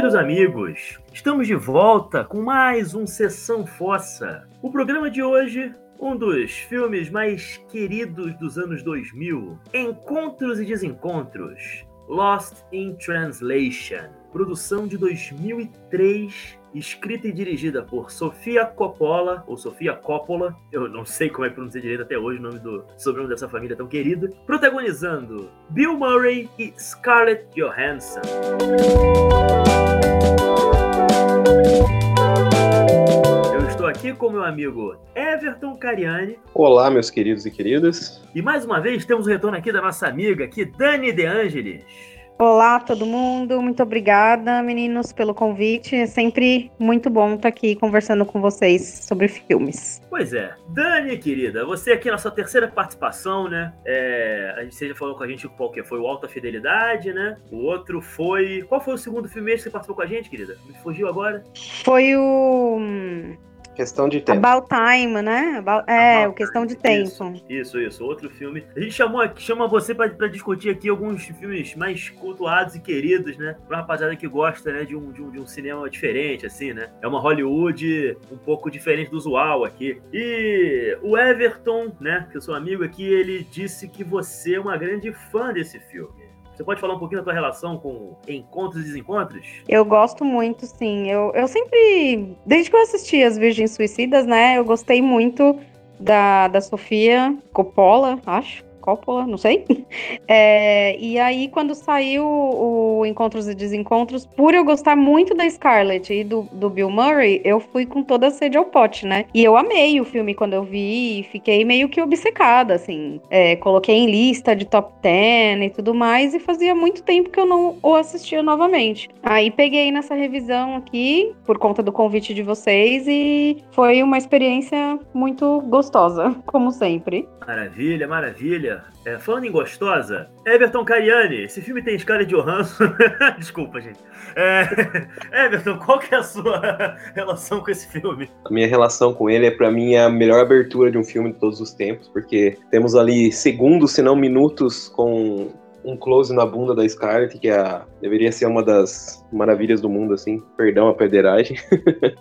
Queridos amigos, estamos de volta com mais um Sessão Fossa. O programa de hoje, um dos filmes mais queridos dos anos 2000, Encontros e Desencontros, Lost in Translation, produção de 2003 escrita e dirigida por Sofia Coppola, ou Sofia Coppola, eu não sei como é pronunciar direito até hoje o nome do sobrenome dessa família tão querida, protagonizando Bill Murray e Scarlett Johansson. Aqui com meu amigo Everton Cariani. Olá, meus queridos e queridas. E mais uma vez temos o retorno aqui da nossa amiga, aqui, Dani De Angelis. Olá, todo mundo. Muito obrigada, meninos, pelo convite. É sempre muito bom estar aqui conversando com vocês sobre filmes. Pois é. Dani, querida, você aqui na sua terceira participação, né? É, a gente já falou com a gente qual que foi o Alta Fidelidade, né? O outro foi. Qual foi o segundo filme que você participou com a gente, querida? Me fugiu agora? Foi o. Questão de tempo. About Time, né? About... É, About o Questão de. Tempo. Isso, isso, isso. Outro filme. A gente chamou aqui, chama você pra, pra discutir aqui alguns filmes mais cultuados e queridos, né? Pra uma rapaziada que gosta, né, de um, de, um, de um cinema diferente, assim, né? É uma Hollywood um pouco diferente do usual aqui. E o Everton, né, que eu sou amigo aqui, ele disse que você é uma grande fã desse filme. Você pode falar um pouquinho da tua relação com encontros e desencontros? Eu gosto muito, sim. Eu, eu sempre, desde que eu assisti As Virgens Suicidas, né, eu gostei muito da, da Sofia Coppola, acho. Coppola, não sei. É, e aí, quando saiu o Encontros e Desencontros, por eu gostar muito da Scarlett e do, do Bill Murray, eu fui com toda a sede ao pote, né? E eu amei o filme quando eu vi fiquei meio que obcecada, assim. É, coloquei em lista de top 10 e tudo mais, e fazia muito tempo que eu não o assistia novamente. Aí peguei nessa revisão aqui, por conta do convite de vocês, e foi uma experiência muito gostosa, como sempre. Maravilha, maravilha. É, falando em gostosa, Everton Cariani, esse filme tem Scarlett Johansson. Desculpa, gente. É, Everton, qual que é a sua relação com esse filme? A minha relação com ele é, pra mim, a melhor abertura de um filme de todos os tempos, porque temos ali segundos, se não minutos, com um close na bunda da Scarlett, que é a, deveria ser uma das maravilhas do mundo, assim. Perdão a pederagem.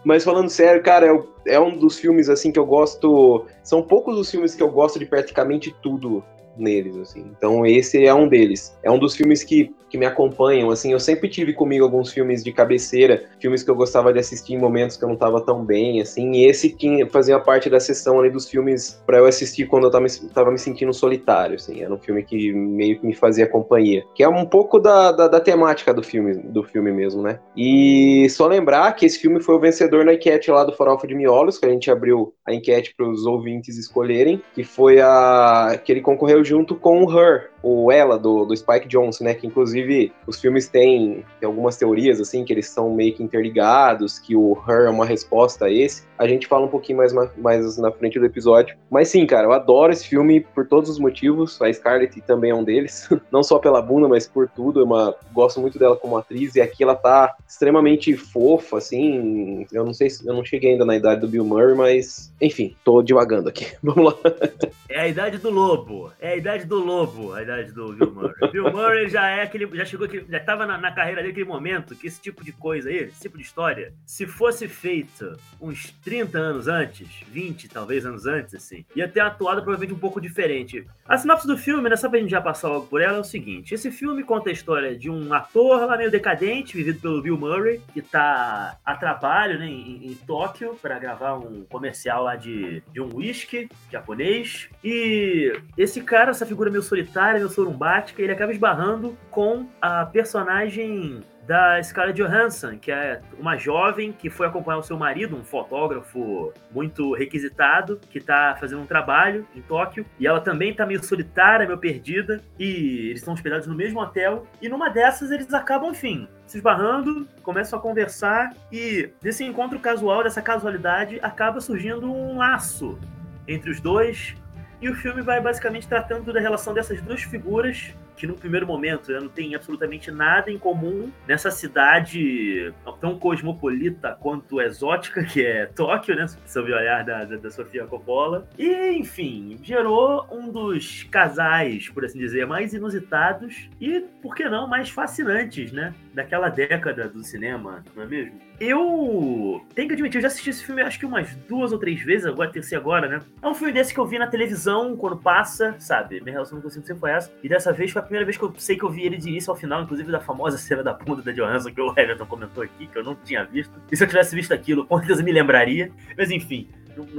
Mas falando sério, cara, é, é um dos filmes, assim, que eu gosto. São poucos os filmes que eu gosto de praticamente tudo neles, assim. Então esse é um deles. É um dos filmes que, que me acompanham, assim. Eu sempre tive comigo alguns filmes de cabeceira, filmes que eu gostava de assistir em momentos que eu não tava tão bem, assim. E esse tinha, fazia parte da sessão ali dos filmes pra eu assistir quando eu tava, me- tava me sentindo solitário, assim. Era um filme que meio que me fazia companhia. Que é um pouco da, da, da temática do filme, do filme mesmo, né? E só lembrar que esse filme foi o vencedor na enquete lá do Farofa de Miolos, que a gente abriu a enquete para os ouvintes escolherem, que foi a que ele concorreu junto com o Her, o Ela do, do Spike Jonze, né? Que inclusive os filmes têm, têm algumas teorias assim que eles são meio que interligados, que o Her é uma resposta a esse. A gente fala um pouquinho mais, ma- mais na frente do episódio. Mas sim, cara, eu adoro esse filme por todos os motivos. A Scarlett também é um deles. Não só pela bunda, mas por tudo. É uma, gosto muito dela como atriz. E aqui ela tá extremamente fofa, assim. Eu não sei se eu não cheguei ainda na idade do Bill Murray, mas enfim, tô divagando aqui. Vamos lá. É a idade do lobo. É a idade do lobo, a idade do Bill Murray. Bill Murray já é aquele. Já chegou aquele, já tava na, na carreira dele aquele momento que esse tipo de coisa aí, esse tipo de história, se fosse feito uns 30 anos antes, 20 talvez anos antes, assim, ia ter atuado provavelmente um pouco diferente. A sinopse do filme, né, só pra gente já passar logo por ela, é o seguinte: esse filme conta a história de um ator lá meio decadente, vivido pelo Bill Murray, que tá a trabalho, né, em, em Tóquio, pra gravar um comercial lá de, de um whisky japonês. E esse cara, essa figura meio solitária, meio sorumbática, ele acaba esbarrando com a personagem da Scarlett Johansson, que é uma jovem que foi acompanhar o seu marido, um fotógrafo muito requisitado, que tá fazendo um trabalho em Tóquio, e ela também tá meio solitária, meio perdida, e eles estão hospedados no mesmo hotel, e numa dessas eles acabam, enfim, se esbarrando, começam a conversar, e desse encontro casual, dessa casualidade, acaba surgindo um laço entre os dois, e o filme vai basicamente tratando da relação dessas duas figuras que no primeiro momento né, não tem absolutamente nada em comum nessa cidade tão cosmopolita quanto exótica que é Tóquio, né? Sob o olhar da, da, da Sofia Coppola. E, enfim, gerou um dos casais, por assim dizer, mais inusitados e, por que não, mais fascinantes, né? Daquela década do cinema, não é mesmo? Eu tenho que admitir, eu já assisti esse filme acho que umas duas ou três vezes, agora ter agora, né? É um filme desse que eu vi na televisão quando passa, sabe? Minha relação com o sempre foi essa. E dessa vez foi a primeira vez que eu sei que eu vi ele de início ao final, inclusive da famosa cena da bunda da Johansson que o Everton comentou aqui, que eu não tinha visto. E se eu tivesse visto aquilo, com certeza me lembraria. Mas enfim,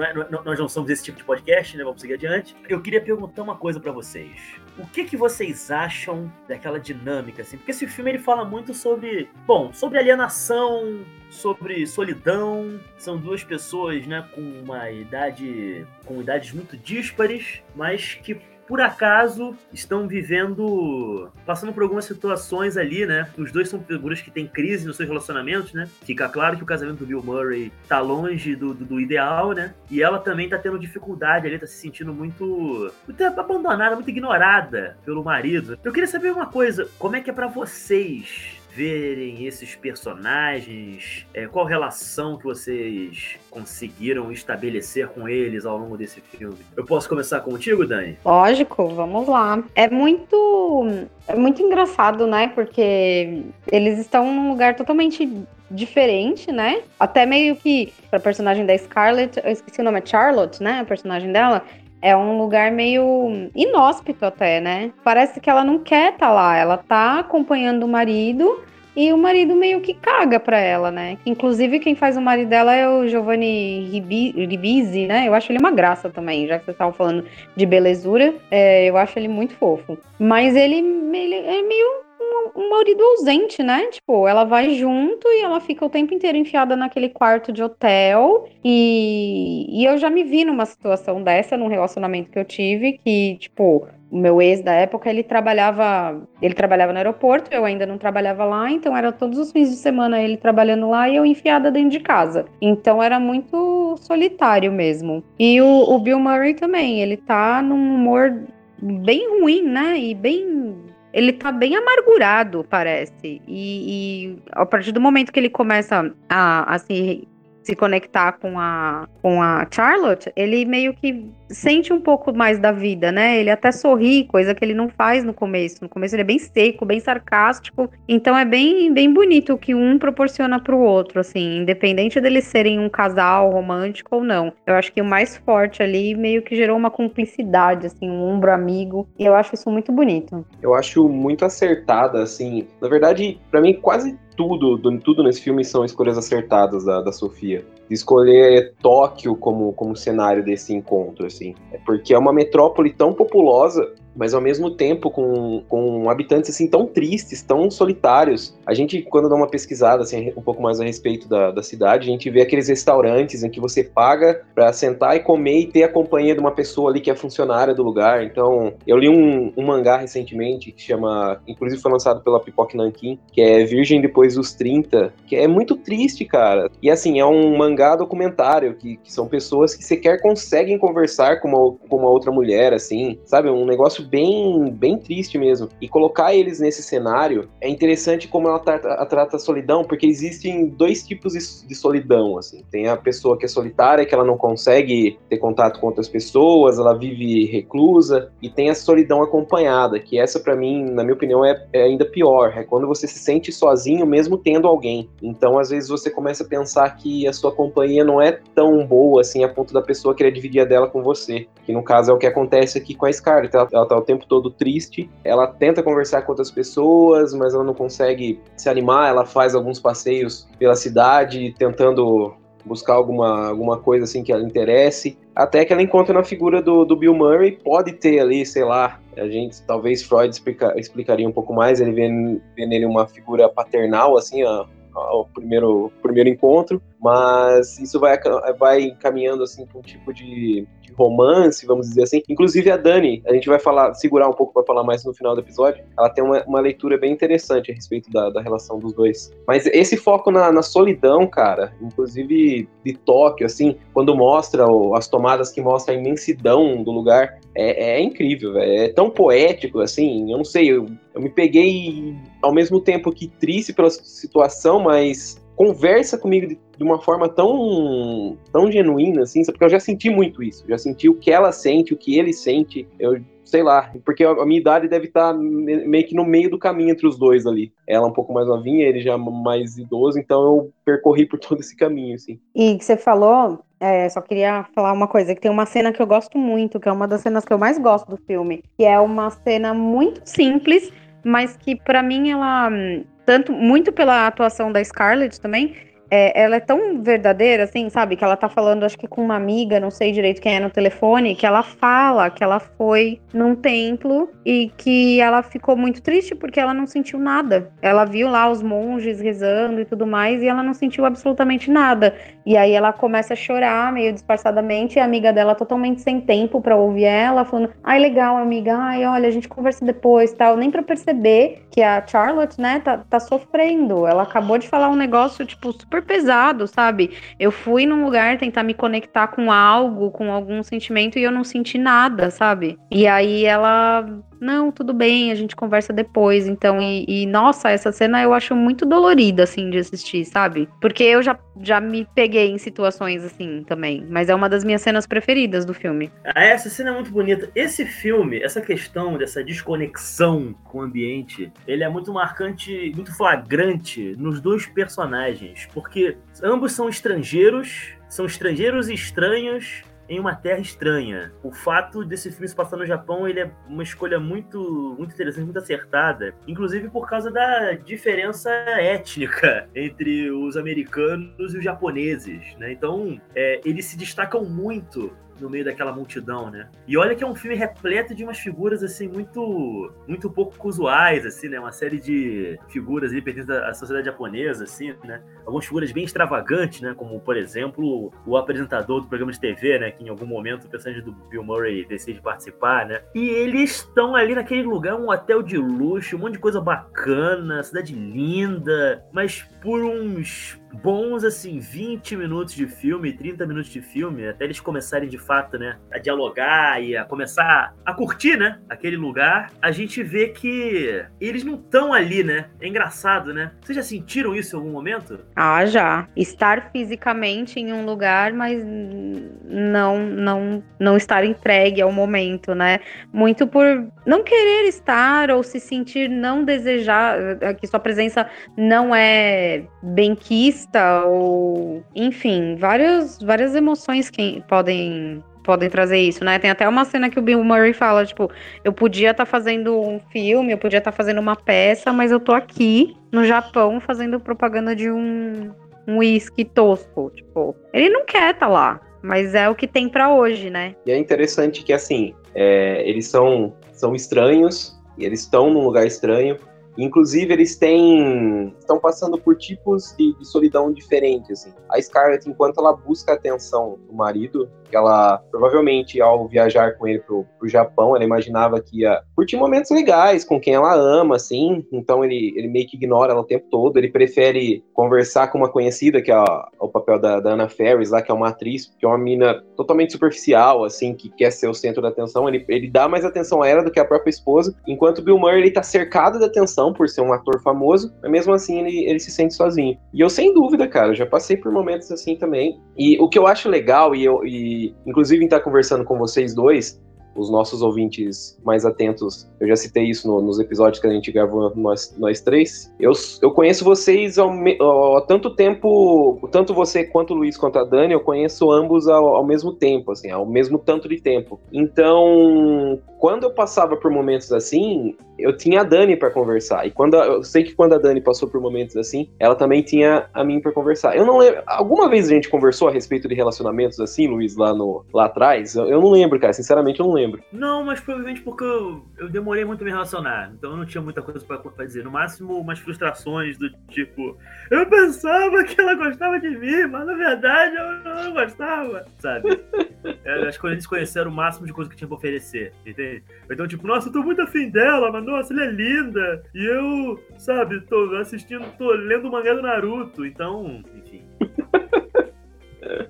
é, não, nós não somos esse tipo de podcast, né? Vamos seguir adiante. Eu queria perguntar uma coisa para vocês. O que, que vocês acham daquela dinâmica, assim? Porque esse filme ele fala muito sobre, bom, sobre alienação, sobre solidão. São duas pessoas, né, com uma idade, com idades muito díspares, mas que por acaso estão vivendo, passando por algumas situações ali, né? Os dois são figuras que têm crise nos seus relacionamentos, né? Fica claro que o casamento do Bill Murray tá longe do, do, do ideal, né? E ela também tá tendo dificuldade ali, tá se sentindo muito, muito abandonada, muito ignorada pelo marido. Eu queria saber uma coisa, como é que é para vocês verem esses personagens? É, qual relação que vocês conseguiram estabelecer com eles ao longo desse filme? Eu posso começar contigo, Dani? Lógico, vamos lá. É muito, é muito engraçado, né? Porque eles estão num lugar totalmente diferente, né? Até meio que pra personagem da Scarlett, eu esqueci o nome, é Charlotte, né? A personagem dela. É um lugar meio inóspito até, né? Parece que ela não quer estar tá lá. Ela tá acompanhando o marido e o marido meio que caga pra ela, né? Inclusive, quem faz o marido dela é o Giovanni Ribisi, né? Eu acho ele uma graça também, já que vocês estavam falando de belezura. É, eu acho ele muito fofo. Mas ele, ele é meio um, marido ausente, né? Tipo, ela vai junto e ela fica o tempo inteiro enfiada naquele quarto de hotel. E, e eu já me vi numa situação dessa, num relacionamento que eu tive, que, tipo, o meu ex da época, ele trabalhava, ele trabalhava no aeroporto, eu ainda não trabalhava lá, então era todos os fins de semana ele trabalhando lá e eu enfiada dentro de casa. Então era muito solitário mesmo. E o, o Bill Murray também, ele tá num humor bem ruim, né? E bem ele tá bem amargurado, parece. E, e, a partir do momento que ele começa a, a se se conectar com a, com a Charlotte, ele meio que sente um pouco mais da vida, né? Ele até sorri, coisa que ele não faz no começo. No começo ele é bem seco, bem sarcástico. Então é bem, bem bonito o que um proporciona pro outro, assim, independente deles serem um casal romântico ou não. Eu acho que o mais forte ali meio que gerou uma cumplicidade, assim, um ombro amigo. E eu acho isso muito bonito. Eu acho muito acertada, assim. Na verdade, para mim, quase tudo, tudo nesse filme são escolhas acertadas da, da Sofia. Escolher Tóquio como, como cenário desse encontro, assim. É porque é uma metrópole tão populosa mas ao mesmo tempo com, com habitantes assim tão tristes, tão solitários. A gente, quando dá uma pesquisada assim, um pouco mais a respeito da, da cidade, a gente vê aqueles restaurantes em que você paga para sentar e comer e ter a companhia de uma pessoa ali que é funcionária do lugar. Então, eu li um, um mangá recentemente que chama, inclusive foi lançado pela Pipoque Nankin, que é Virgem Depois dos 30, que é muito triste, cara. E assim, é um mangá documentário, que, que são pessoas que sequer conseguem conversar com uma, com uma outra mulher, assim, sabe? Um negócio negócio bem, bem triste mesmo. E colocar eles nesse cenário é interessante como ela trata, trata a solidão, porque existem dois tipos de solidão, assim. Tem a pessoa que é solitária, que ela não consegue ter contato com outras pessoas, ela vive reclusa, e tem a solidão acompanhada, que essa para mim, na minha opinião, é, é ainda pior. É quando você se sente sozinho mesmo tendo alguém. Então, às vezes você começa a pensar que a sua companhia não é tão boa assim a ponto da pessoa querer dividir a dela com você. Que no caso é o que acontece aqui com a Scarlett. Ela, ela tá o tempo todo triste. Ela tenta conversar com outras pessoas, mas ela não consegue se animar. Ela faz alguns passeios pela cidade, tentando buscar alguma, alguma coisa assim que ela interesse. Até que ela encontra na figura do, do Bill Murray, pode ter ali, sei lá, a gente, talvez Freud explica, explicaria um pouco mais, ele vê, vê nele uma figura paternal, assim, ó, ao primeiro, primeiro encontro, mas isso vai, vai caminhando assim para um tipo de, de, romance, vamos dizer assim. Inclusive a Dani, a gente vai falar, segurar um pouco para falar mais no final do episódio, ela tem uma, uma leitura bem interessante a respeito da, da relação dos dois. Mas esse foco na, na, solidão, cara, inclusive de Tóquio, assim, quando mostra as tomadas que mostram a imensidão do lugar, é, é incrível, véio. é tão poético, assim, eu não sei, eu, eu me peguei ao mesmo tempo que triste pela situação, mas conversa comigo de, de, uma forma tão, tão genuína, assim, porque eu já senti muito isso. Já senti o que ela sente, o que ele sente. Eu sei lá, porque a minha idade deve estar meio que no meio do caminho entre os dois ali. Ela um pouco mais novinha, ele já mais idoso, então eu percorri por todo esse caminho, assim. E você falou, é, só queria falar uma coisa, que tem uma cena que eu gosto muito, que é uma das cenas que eu mais gosto do filme, que é uma cena muito simples, mas que para mim ela tanto muito pela atuação da Scarlett também, é, ela é tão verdadeira, assim, sabe? Que ela tá falando, acho que com uma amiga, não sei direito quem é no telefone, que ela fala que ela foi num templo e que ela ficou muito triste porque ela não sentiu nada. Ela viu lá os monges rezando e tudo mais e ela não sentiu absolutamente nada. E aí ela começa a chorar meio disfarçadamente e a amiga dela totalmente sem tempo para ouvir ela, falando: ai, legal, amiga, ai, olha, a gente conversa depois tal. Nem para perceber que a Charlotte, né, tá, tá sofrendo. Ela acabou de falar um negócio, tipo, super super pesado, sabe? Eu fui num lugar tentar me conectar com algo, com algum sentimento e eu não senti nada, sabe? E aí ela não, tudo bem, a gente conversa depois. Então, e, e, nossa, essa cena eu acho muito dolorida, assim, de assistir, sabe? Porque eu já, já me peguei em situações assim também. Mas é uma das minhas cenas preferidas do filme. Ah, essa cena é muito bonita. Esse filme, essa questão dessa desconexão com o ambiente, ele é muito marcante, muito flagrante nos dois personagens. Porque ambos são estrangeiros, são estrangeiros e estranhos em uma terra estranha. O fato desse filme se passar no Japão, ele é uma escolha muito, muito interessante, muito acertada, inclusive por causa da diferença étnica entre os americanos e os japoneses, né? Então, é, eles se destacam muito no meio daquela multidão, né? E olha que é um filme repleto de umas figuras, assim, muito muito pouco usuais, assim, né? Uma série de figuras ali pertencentes à sociedade japonesa, assim, né? Algumas figuras bem extravagantes, né? Como, por exemplo, o apresentador do programa de TV, né? Que em algum momento o personagem do Bill Murray decide participar, né? E eles estão ali naquele lugar, um hotel de luxo, um monte de coisa bacana, cidade linda, mas por uns bons, assim, 20 minutos de filme, 30 minutos de filme, até eles começarem de fato, né, a dialogar e a começar a curtir, né, aquele lugar, a gente vê que eles não estão ali, né? É engraçado, né? Vocês já sentiram isso em algum momento? Ah, já. Estar fisicamente em um lugar, mas não, não, não estar entregue ao momento, né? Muito por não querer estar ou se sentir não desejar, que sua presença não é bem quista ou enfim, várias, várias emoções que podem podem trazer isso, né? Tem até uma cena que o Bill Murray fala, tipo, eu podia estar tá fazendo um filme, eu podia estar tá fazendo uma peça, mas eu tô aqui no Japão fazendo propaganda de um um uísque tosco, tipo, ele não quer estar tá lá, mas é o que tem para hoje, né? E é interessante que assim, é, eles são são estranhos eles estão num lugar estranho Inclusive, eles têm. Estão passando por tipos de, de, solidão diferentes. Assim. A Scarlett, enquanto ela busca a atenção do marido, ela provavelmente, ao viajar com ele pro, pro Japão, ela imaginava que ia curtir momentos legais com quem ela ama, assim. Então ele, ele meio que ignora ela o tempo todo. Ele prefere conversar com uma conhecida, que é o papel da, da Anna Ferris, lá, que é uma atriz, que é uma mina totalmente superficial, assim, que quer ser o centro da atenção. Ele, ele dá mais atenção a ela do que a própria esposa, enquanto Bill Murray ele tá cercado de atenção atenção por ser um ator famoso, mas mesmo assim ele, ele se sente sozinho. E eu, sem dúvida, cara, já passei por momentos assim também. E o que eu acho legal, e, eu, e inclusive em estar conversando com vocês dois, os nossos ouvintes mais atentos, eu já citei isso no, nos episódios que a gente gravou nós, nós três. Eu, eu conheço vocês há tanto tempo, tanto você quanto o Luiz quanto a Dani, eu conheço ambos ao, ao mesmo tempo, assim, ao mesmo tanto de tempo. Então, quando eu passava por momentos assim, eu tinha a Dani para conversar. E quando eu sei que quando a Dani passou por momentos assim, ela também tinha a mim para conversar. Eu não lembro. Alguma vez a gente conversou a respeito de relacionamentos assim, Luiz, lá, no, lá atrás? Eu, eu não lembro, cara. Sinceramente, eu não lembro. Não, mas provavelmente porque eu, eu demorei muito a me relacionar. Então eu não tinha muita coisa para dizer. No máximo, umas frustrações do tipo, eu pensava que ela gostava de mim, mas na verdade eu não gostava, sabe? É, acho que quando eles conheceram o máximo de coisa que tinha pra oferecer, entende? Então, tipo, nossa, eu tô muito afim dela, mas nossa, ela é linda. E eu, sabe, tô assistindo, tô lendo o mangá do Naruto, então, enfim.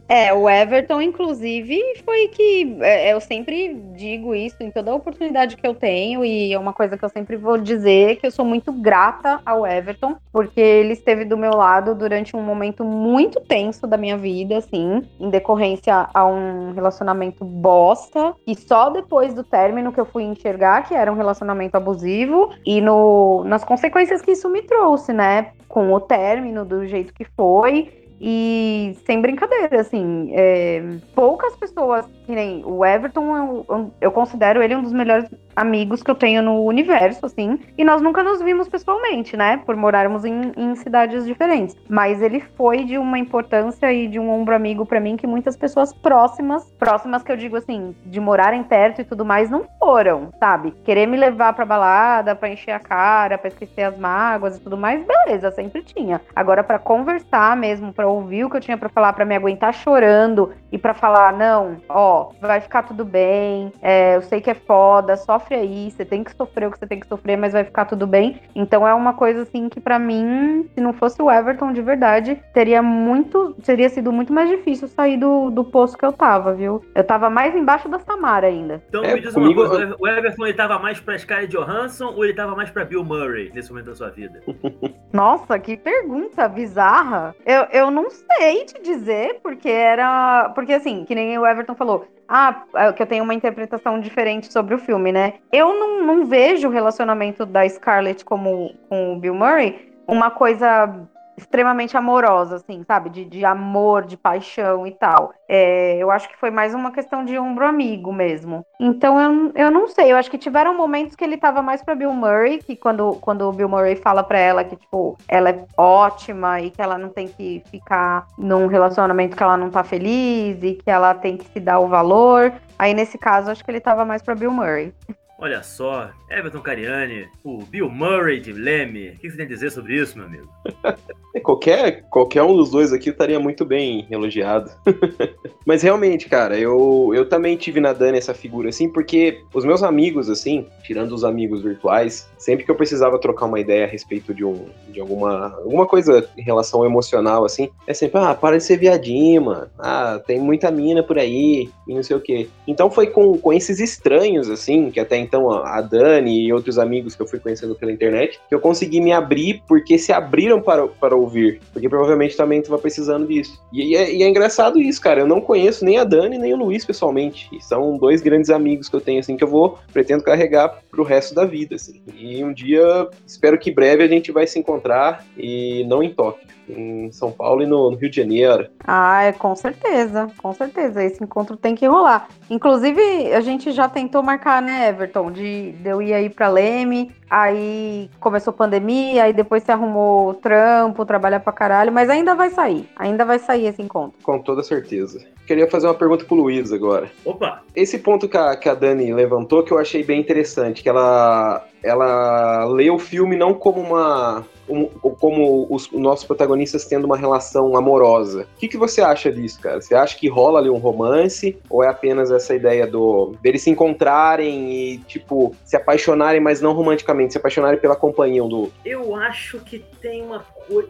É, o Everton, inclusive, foi que é, eu sempre digo isso em toda oportunidade que eu tenho, e é uma coisa que eu sempre vou dizer que eu sou muito grata ao Everton, porque ele esteve do meu lado durante um momento muito tenso da minha vida, assim, em decorrência a um relacionamento bosta, e só depois do término que eu fui enxergar que era um relacionamento abusivo, e no, nas consequências que isso me trouxe, né? Com o término, do jeito que foi, e sem brincadeira, assim, é, poucas pessoas, que nem o Everton, eu, eu, considero ele um dos melhores amigos que eu tenho no universo, assim, e nós nunca nos vimos pessoalmente, né, por morarmos em, em cidades diferentes. Mas ele foi de uma importância e de um ombro amigo para mim que muitas pessoas próximas, próximas que eu digo assim, de morarem perto e tudo mais, não foram, sabe? Querer me levar pra balada, pra encher a cara, pra esquecer as mágoas e tudo mais, beleza, sempre tinha. Agora, para conversar mesmo, pra ouvir o que eu tinha para falar, para me aguentar chorando e para falar, não, ó, vai ficar tudo bem, é, eu sei que é foda, sofre aí, você tem que sofrer o que você tem que sofrer, mas vai ficar tudo bem. Então é uma coisa assim que para mim, se não fosse o Everton de verdade, teria muito, teria sido muito mais difícil sair do, do poço que eu tava, viu? Eu tava mais embaixo da Samara ainda. Então é, me diz comigo... uma coisa, o Everton ele tava mais pra Scarlett Johansson ou ele tava mais pra Bill Murray nesse momento da sua vida? Nossa, que pergunta bizarra. Eu, eu não sei te dizer, porque era. Porque assim, que nem o Everton falou. Ah, é que eu tenho uma interpretação diferente sobre o filme, né? Eu não, não vejo o relacionamento da Scarlett como com o Bill Murray uma coisa extremamente amorosa, assim, sabe? De, de amor, de paixão e tal. É, eu acho que foi mais uma questão de ombro amigo mesmo. Então eu, eu não sei, eu acho que tiveram momentos que ele tava mais pra Bill Murray, que quando, quando o Bill Murray fala pra ela que, tipo, ela é ótima e que ela não tem que ficar num relacionamento que ela não tá feliz e que ela tem que se dar o valor. Aí nesse caso, acho que ele tava mais pra Bill Murray. Olha só, Everton Cariani, o Bill Murray de Leme. O que você tem a dizer sobre isso, meu amigo? qualquer, qualquer um dos dois aqui estaria muito bem elogiado. Mas realmente, cara, eu, eu também tive na Dani essa figura assim, porque os meus amigos, assim, tirando os amigos virtuais, sempre que eu precisava trocar uma ideia a respeito de, um, de alguma, alguma coisa em relação emocional, assim, é sempre, ah, para de ser viadinho, mano. Ah, tem muita mina por aí, e não sei o quê. Então foi com, com esses estranhos, assim, que até então a Dani e outros amigos que eu fui conhecendo pela internet, que eu consegui me abrir porque se abriram para, para ouvir. Porque provavelmente também estava precisando disso. E, e, é, e, é, engraçado isso, cara. Eu não conheço nem a Dani nem o Luiz pessoalmente. E são dois grandes amigos que eu tenho, assim, que eu vou, pretendo carregar pro resto da vida, assim. E um dia, espero que breve a gente vai se encontrar e não em Tóquio em São Paulo e no, Rio de Janeiro. Ah, é, com certeza, com certeza. Esse encontro tem que rolar. Inclusive, a gente já tentou marcar, né, Everton, de, de eu ir aí pra Leme, aí começou a pandemia, aí depois se arrumou trampo, trabalhar pra caralho, mas ainda vai sair, ainda vai sair esse encontro. Com toda certeza. Queria fazer uma pergunta pro Luiz agora. Opa! Esse ponto que a, que a Dani levantou que eu achei bem interessante, que ela, ela lê o filme não como uma como, como os nossos protagonistas tendo uma relação amorosa. O que, que você acha disso, cara? Você acha que rola ali um romance? Ou é apenas essa ideia do deles se encontrarem e, tipo, se apaixonarem, mas não romanticamente, se apaixonarem pela companhia um do outro? Eu acho que tem uma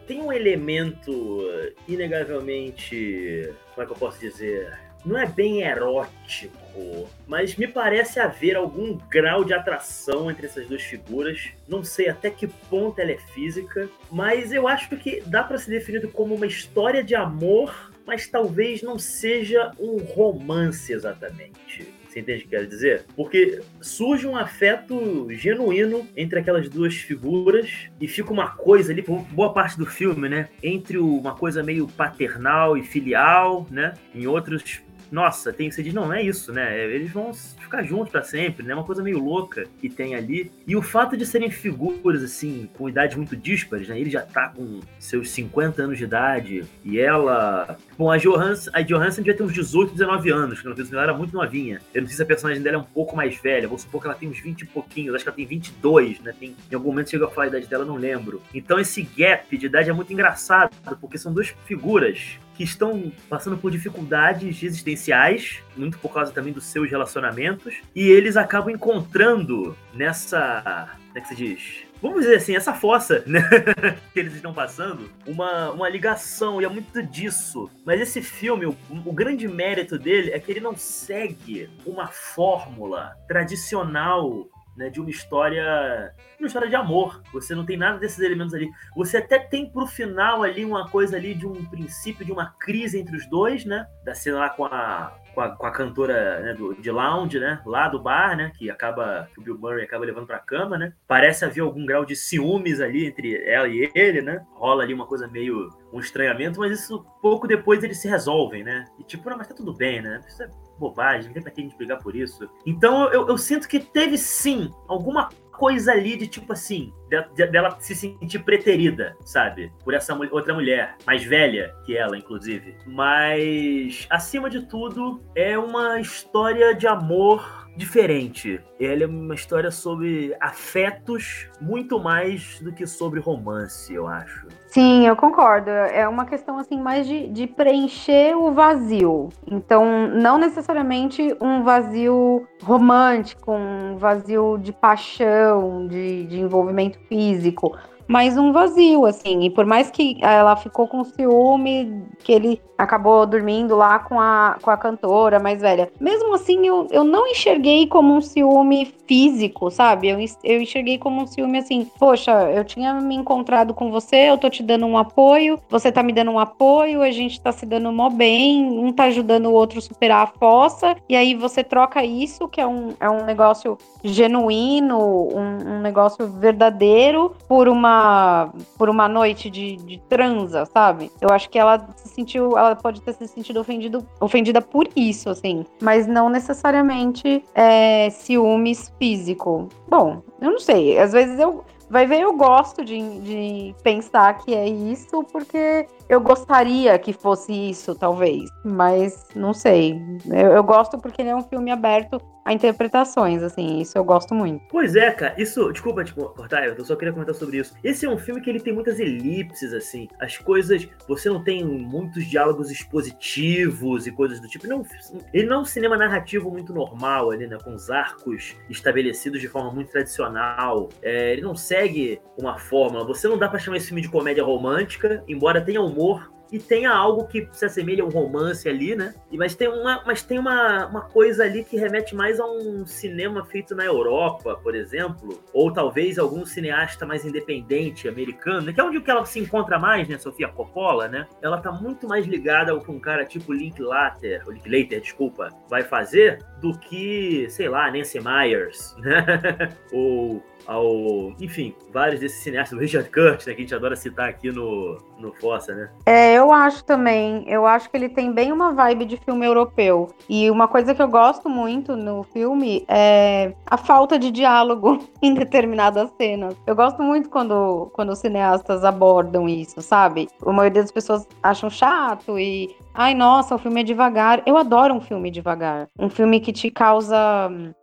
tem um elemento inegavelmente. Como é que eu posso dizer? não é bem erótico, mas me parece haver algum grau de atração entre essas duas figuras. Não sei até que ponto ela é física, mas eu acho que dá para ser definido como uma história de amor, mas talvez não seja um romance exatamente. Você entende o que quero dizer? Porque surge um afeto genuíno entre aquelas duas figuras e fica uma coisa ali, por boa parte do filme, né? Entre uma coisa meio paternal e filial, né? Em outros nossa, tem, você diz, não, é isso, né? Eles vão ficar juntos para sempre, né? Uma coisa meio louca que tem ali. E o fato de serem figuras, assim, com idades muito díspares, né? Ele já tá com seus 50 anos de idade e ela. Bom, a Johansson, a Johansson devia ter uns 18, 19 anos, quando ela era muito novinha. Eu não sei se a personagem dela é um pouco mais velha, vou supor que ela tem uns 20 e pouquinhos, acho que ela tem 22, né? Tem, em algum momento chegou a falar a idade dela, não lembro. Então esse gap de idade é muito engraçado, porque são duas figuras que estão passando por dificuldades existenciais, muito por causa também dos seus relacionamentos, e eles acabam encontrando nessa. Como é que se diz? Vamos dizer assim, essa fossa né, que eles estão passando, uma, uma ligação, e é muito disso. Mas esse filme, o, o grande mérito dele é que ele não segue uma fórmula tradicional né, de uma história, uma história de amor. Você não tem nada desses elementos ali. Você até tem pro final ali uma coisa ali de um princípio de uma crise entre os dois, né? Da cena lá com a com a, com a cantora né, do, de lounge, né? Lá do bar, né? Que acaba. Que o Bill Murray acaba levando pra cama, né? Parece haver algum grau de ciúmes ali entre ela e ele, né? Rola ali uma coisa meio. um estranhamento, mas isso pouco depois eles se resolvem, né? E tipo, não, mas tá tudo bem, né? Isso é bobagem, não tem pra que brigar por isso. Então eu, eu sinto que teve sim alguma coisa ali de tipo assim, de, dela se sentir preterida, sabe? Por essa outra mulher, mais velha que ela, inclusive. Mas, acima de tudo, é uma história de amor diferente. Ela é uma história sobre afetos muito mais do que sobre romance, eu acho. Sim, eu concordo. É uma questão assim mais de, de preencher o vazio. Então, não necessariamente um vazio romântico, um vazio de paixão, de, de envolvimento físico, mas um vazio, assim. E por mais que ela ficou com ciúme, que ele acabou dormindo lá com a, com a cantora mais velha. Mesmo assim, eu, eu não enxerguei como um ciúme físico, sabe? Eu, eu enxerguei como um ciúme assim, poxa, eu tinha me encontrado com você, eu tô te dando um apoio, você tá me dando um apoio, a gente tá se dando mó bem, um tá ajudando o outro a superar a fossa, e aí você troca isso, que é um, é um negócio genuíno, um, um negócio verdadeiro, por uma, por uma noite de, de transa, sabe? Eu acho que ela se sentiu, ela pode ter se sentido ofendido, ofendida por isso, assim, mas não necessariamente é, ciúmes físico. Bom, eu não sei, às vezes eu. Vai ver, eu gosto de, de pensar que é isso, porque eu gostaria que fosse isso, talvez. Mas não sei. Eu, eu gosto porque ele é um filme aberto a interpretações, assim, isso eu gosto muito. Pois é, cara, isso, desculpa te cortar, eu só queria comentar sobre isso. Esse é um filme que ele tem muitas elipses, assim, as coisas, você não tem muitos diálogos expositivos e coisas do tipo, não, ele não é um cinema narrativo muito normal ali, né, com os arcos estabelecidos de forma muito tradicional, é, ele não segue uma fórmula, você não dá para chamar esse filme de comédia romântica, embora tenha humor, e tenha algo que se assemelha a um romance ali, né? Mas tem uma, mas tem uma, uma coisa ali que remete mais a um cinema feito na Europa, por exemplo, ou talvez algum cineasta mais independente americano, né? que é onde ela se encontra mais, né, Sofia Coppola, né? Ela tá muito mais ligada ao que um cara tipo Link Later, ou Link Later, desculpa, vai fazer do que, sei lá, Nancy Myers, né? ou ao, enfim, vários desses cineastas, o Richard Curtis, né, que a gente adora citar aqui no, no Fossa, né? É, eu acho também, eu acho que ele tem bem uma vibe de filme europeu. E uma coisa que eu gosto muito no filme é a falta de diálogo em determinadas cenas. Eu gosto muito quando, quando os cineastas abordam isso, sabe? A maioria das pessoas acham chato e Ai, nossa, o filme é devagar. Eu adoro um filme devagar. Um filme que te causa.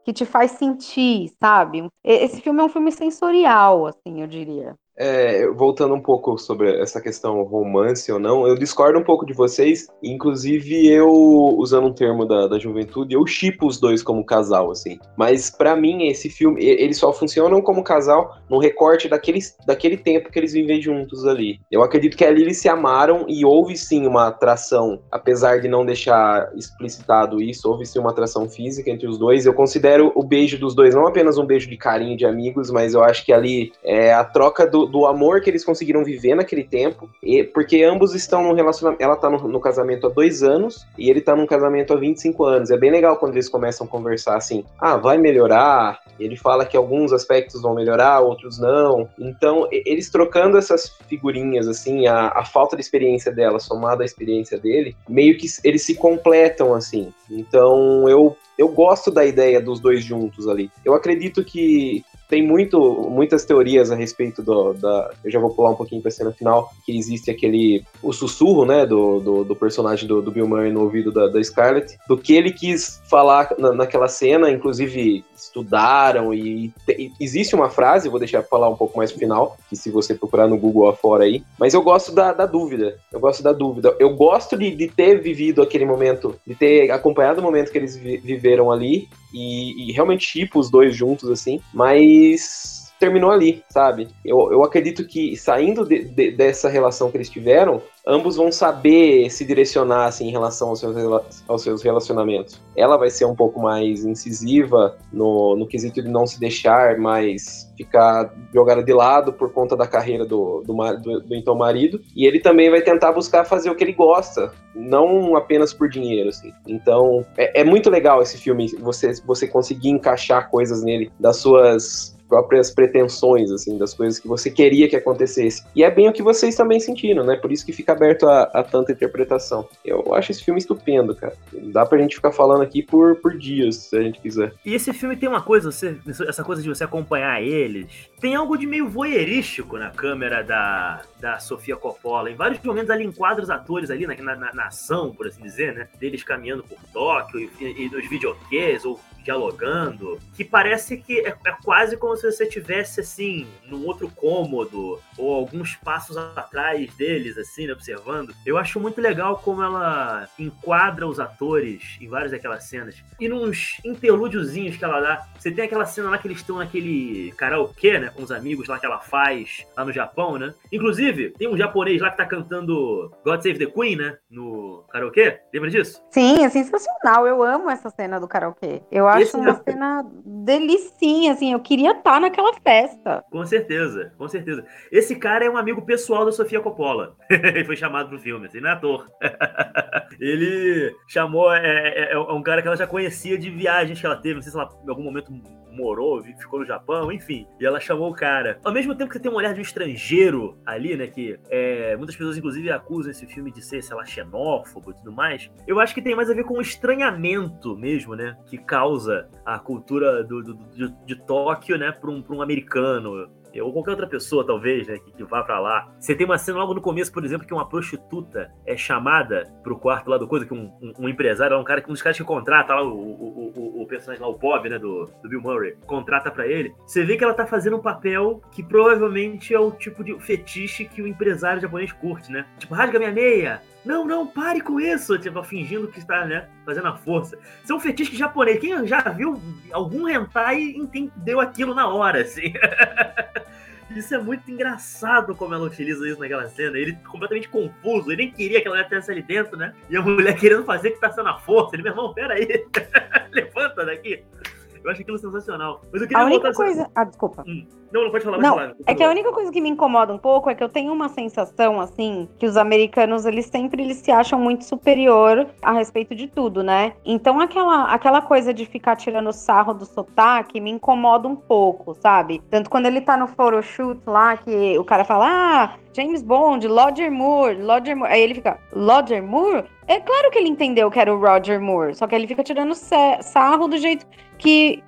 que te faz sentir, sabe? Esse filme é um filme sensorial, assim, eu diria. É, voltando um pouco sobre essa questão romance ou não, eu discordo um pouco de vocês. Inclusive, eu, usando um termo da, da juventude, eu chipo os dois como casal, assim. Mas para mim, esse filme, eles só funcionam como casal no recorte daquele, daquele tempo que eles vivem juntos ali. Eu acredito que ali eles se amaram e houve sim uma atração, apesar de não deixar explicitado isso, houve sim uma atração física entre os dois. Eu considero o beijo dos dois não apenas um beijo de carinho de amigos, mas eu acho que ali é a troca do, do amor que eles conseguiram viver naquele tempo, e, porque ambos estão no relacionamento. Ela tá no, no, casamento há dois anos e ele tá num casamento há 25 anos. É bem legal quando eles começam a conversar assim: ah, vai melhorar. Ele fala que alguns aspectos vão melhorar, outros não. Então, eles trocando essas figurinhas, assim, a, a falta de experiência dela somada à experiência dele, meio que eles se completam, assim. Então, eu eu gosto da ideia dos dois juntos ali. Eu acredito que tem muito, muitas teorias a respeito do, da. Eu já vou pular um pouquinho pra cena final, que existe aquele. o sussurro, né, do, do, do personagem do, do, Bill Murray no ouvido da, da Scarlett, do que ele quis falar na, naquela cena, inclusive estudaram e, existe uma frase, vou deixar falar um pouco mais no final, que se você procurar no Google afora aí, mas eu gosto da, da dúvida. Eu gosto da dúvida. Eu gosto de, de ter vivido aquele momento, de ter acompanhado o momento que eles vi, viveram ali e, e realmente tipo os dois juntos, assim, mas terminou ali, sabe? Eu, eu acredito que saindo de, de, dessa relação que eles tiveram, ambos vão saber se direcionar assim, em relação aos seus, aos seus relacionamentos. Ela vai ser um pouco mais incisiva no, no quesito de não se deixar mais ficar jogada de lado por conta da carreira do, do, do, do então marido. E ele também vai tentar buscar fazer o que ele gosta, não apenas por dinheiro. Assim. Então é, é muito legal esse filme, você, você conseguir encaixar coisas nele das suas próprias pretensões, assim, das coisas que você queria que acontecesse. E é bem o que vocês também sentiram, né? Por isso que fica aberto a, a tanta interpretação. Eu acho esse filme estupendo, cara. Dá pra gente ficar falando aqui por, por dias, se a gente quiser. E esse filme tem uma coisa, você, essa coisa de você acompanhar eles, tem algo de meio voyeurístico na câmera da, da Sofia Coppola. Em vários momentos ela enquadra os atores ali na, na, na ação, por assim dizer, né? Deles caminhando por Tóquio e, e, e nos videoquês, ou dialogando, que parece que é, é quase como se você tivesse assim num outro cômodo ou alguns passos atrás deles assim, né, observando. Eu acho muito legal como ela enquadra os atores em várias daquelas cenas e nos interlúdiozinhos que ela dá. Você tem aquela cena lá que eles estão naquele karaokê, né, com os amigos lá que ela faz lá no Japão, né? Inclusive, tem um japonês lá que tá cantando God Save the Queen, né, no karaokê. Lembra disso? Sim, é sensacional. Eu amo essa cena do karaokê. Eu acho Esse uma é... cena delicinha, assim. Eu queria estar tá naquela festa. Com certeza, com certeza. Esse cara é um amigo pessoal da Sofia Coppola. Ele foi chamado pro filme, assim, não é ator. Ele chamou, é, é, é, um cara que ela já conhecia de viagens que ela teve, não sei se ela em algum momento morou, ficou no Japão, enfim. E ela chamou o cara. Ao mesmo tempo que você tem um olhar de um estrangeiro ali, né? Que é, muitas pessoas, inclusive, acusam esse filme de ser, sei lá, xenófobo e tudo mais. Eu acho que tem mais a ver com o estranhamento mesmo, né? Que causa a cultura do, do de, de Tóquio, né? Para um, um americano ou qualquer outra pessoa, talvez, né, que, que vá para lá. Você tem uma cena logo no começo, por exemplo, que uma prostituta é chamada pro quarto lá do coisa, que um, um, um empresário, um cara, um dos caras que contrata lá o, o, o, o personagem lá, o Bob, né, do, do Bill Murray, contrata para ele. Você vê que ela tá fazendo um papel que provavelmente é o tipo de fetiche que o empresário japonês curte, né? Tipo, rasga minha meia, não, não, pare com isso! Tipo, fingindo que está, né, fazendo a força. Isso é um fetiche japonês. Quem já viu algum hentai entendeu aquilo na hora, assim. Isso é muito engraçado como ela utiliza isso naquela cena. Ele completamente confuso, ele nem queria que ela estivesse ali dentro, né? E a mulher querendo fazer que tá sendo a força. Ele, meu irmão, peraí, levanta daqui. Eu acho aquilo sensacional. Mas eu queria a única coisa. Ah, desculpa. Hum. Não, não pode falar, não, falar, É que a única coisa que me incomoda um pouco é que eu tenho uma sensação, assim, que os americanos, eles sempre eles se acham muito superior a respeito de tudo, né? Então aquela, aquela coisa de ficar tirando sarro do sotaque me incomoda um pouco, sabe? Tanto quando ele tá no photoshoot lá, que o cara fala, ah, James Bond, Roger Moore, Roger Moore. Aí ele fica, Roger Moore? É claro que ele entendeu que era o Roger Moore, só que ele fica tirando sarro do jeito que,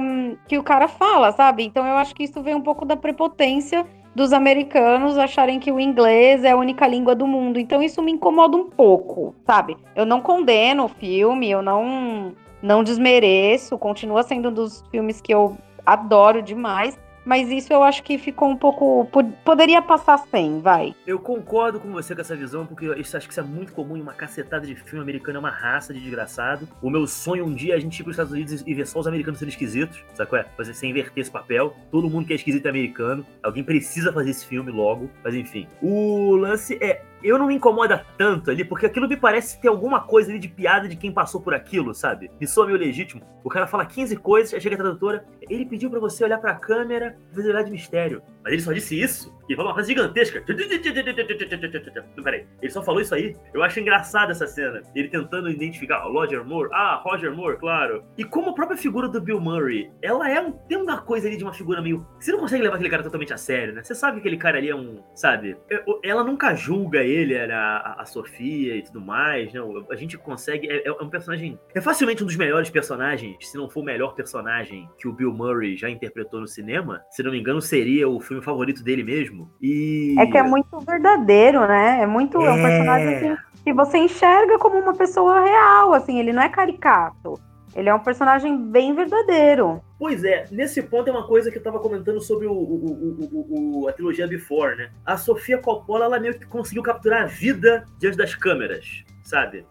um, que o cara fala, sabe? Então eu acho que isso vem um pouco da prepotência dos americanos acharem que o inglês é a única língua do mundo. Então isso me incomoda um pouco, sabe? Eu não condeno o filme, eu não não desmereço, continua sendo um dos filmes que eu adoro demais, mas isso eu acho que ficou um pouco. Poderia passar sem, vai. Eu concordo com você com essa visão, porque eu acho que isso é muito comum em uma cacetada de filme americano, é uma raça de desgraçado. O meu sonho um dia é a gente ir para os Estados Unidos e ver só os americanos serem esquisitos, qual é? Sem inverter esse papel. Todo mundo que é esquisito é americano. Alguém precisa fazer esse filme logo. Mas enfim. O lance é eu não me incomoda tanto ali, porque aquilo me parece ter alguma coisa ali de piada de quem passou por aquilo, sabe? Me soa meio legítimo. O cara fala 15 coisas, chega a tradutora, ele pediu para você olhar pra câmera e fazer olhar de mistério. Mas ele só disse isso. E falou uma coisa gigantesca. Não, peraí. Ele só falou isso aí. Eu acho engraçado essa cena. Ele tentando identificar o Roger Moore. Ah, Roger Moore, claro. E como a própria figura do Bill Murray, ela é um, tem uma coisa ali de uma figura meio. Você não consegue levar aquele cara totalmente a sério, né? Você sabe que aquele cara ali é um. Sabe? Ela nunca julga ele, a, a Sofia e tudo mais, né? A gente consegue. É, é um personagem. É facilmente um dos melhores personagens, se não for o melhor personagem que o Bill Murray já interpretou no cinema. Se não me engano, seria o filme favorito dele mesmo. E. É que é muito verdadeiro, né? É muito. É, é um personagem assim, que você enxerga como uma pessoa real, assim, ele não é caricato. Ele é um personagem bem verdadeiro. Pois é, nesse ponto é uma coisa que eu tava comentando sobre o, o, o, a trilogia Before, né? A Sofia Coppola, ela meio que conseguiu capturar a vida diante das câmeras, sabe?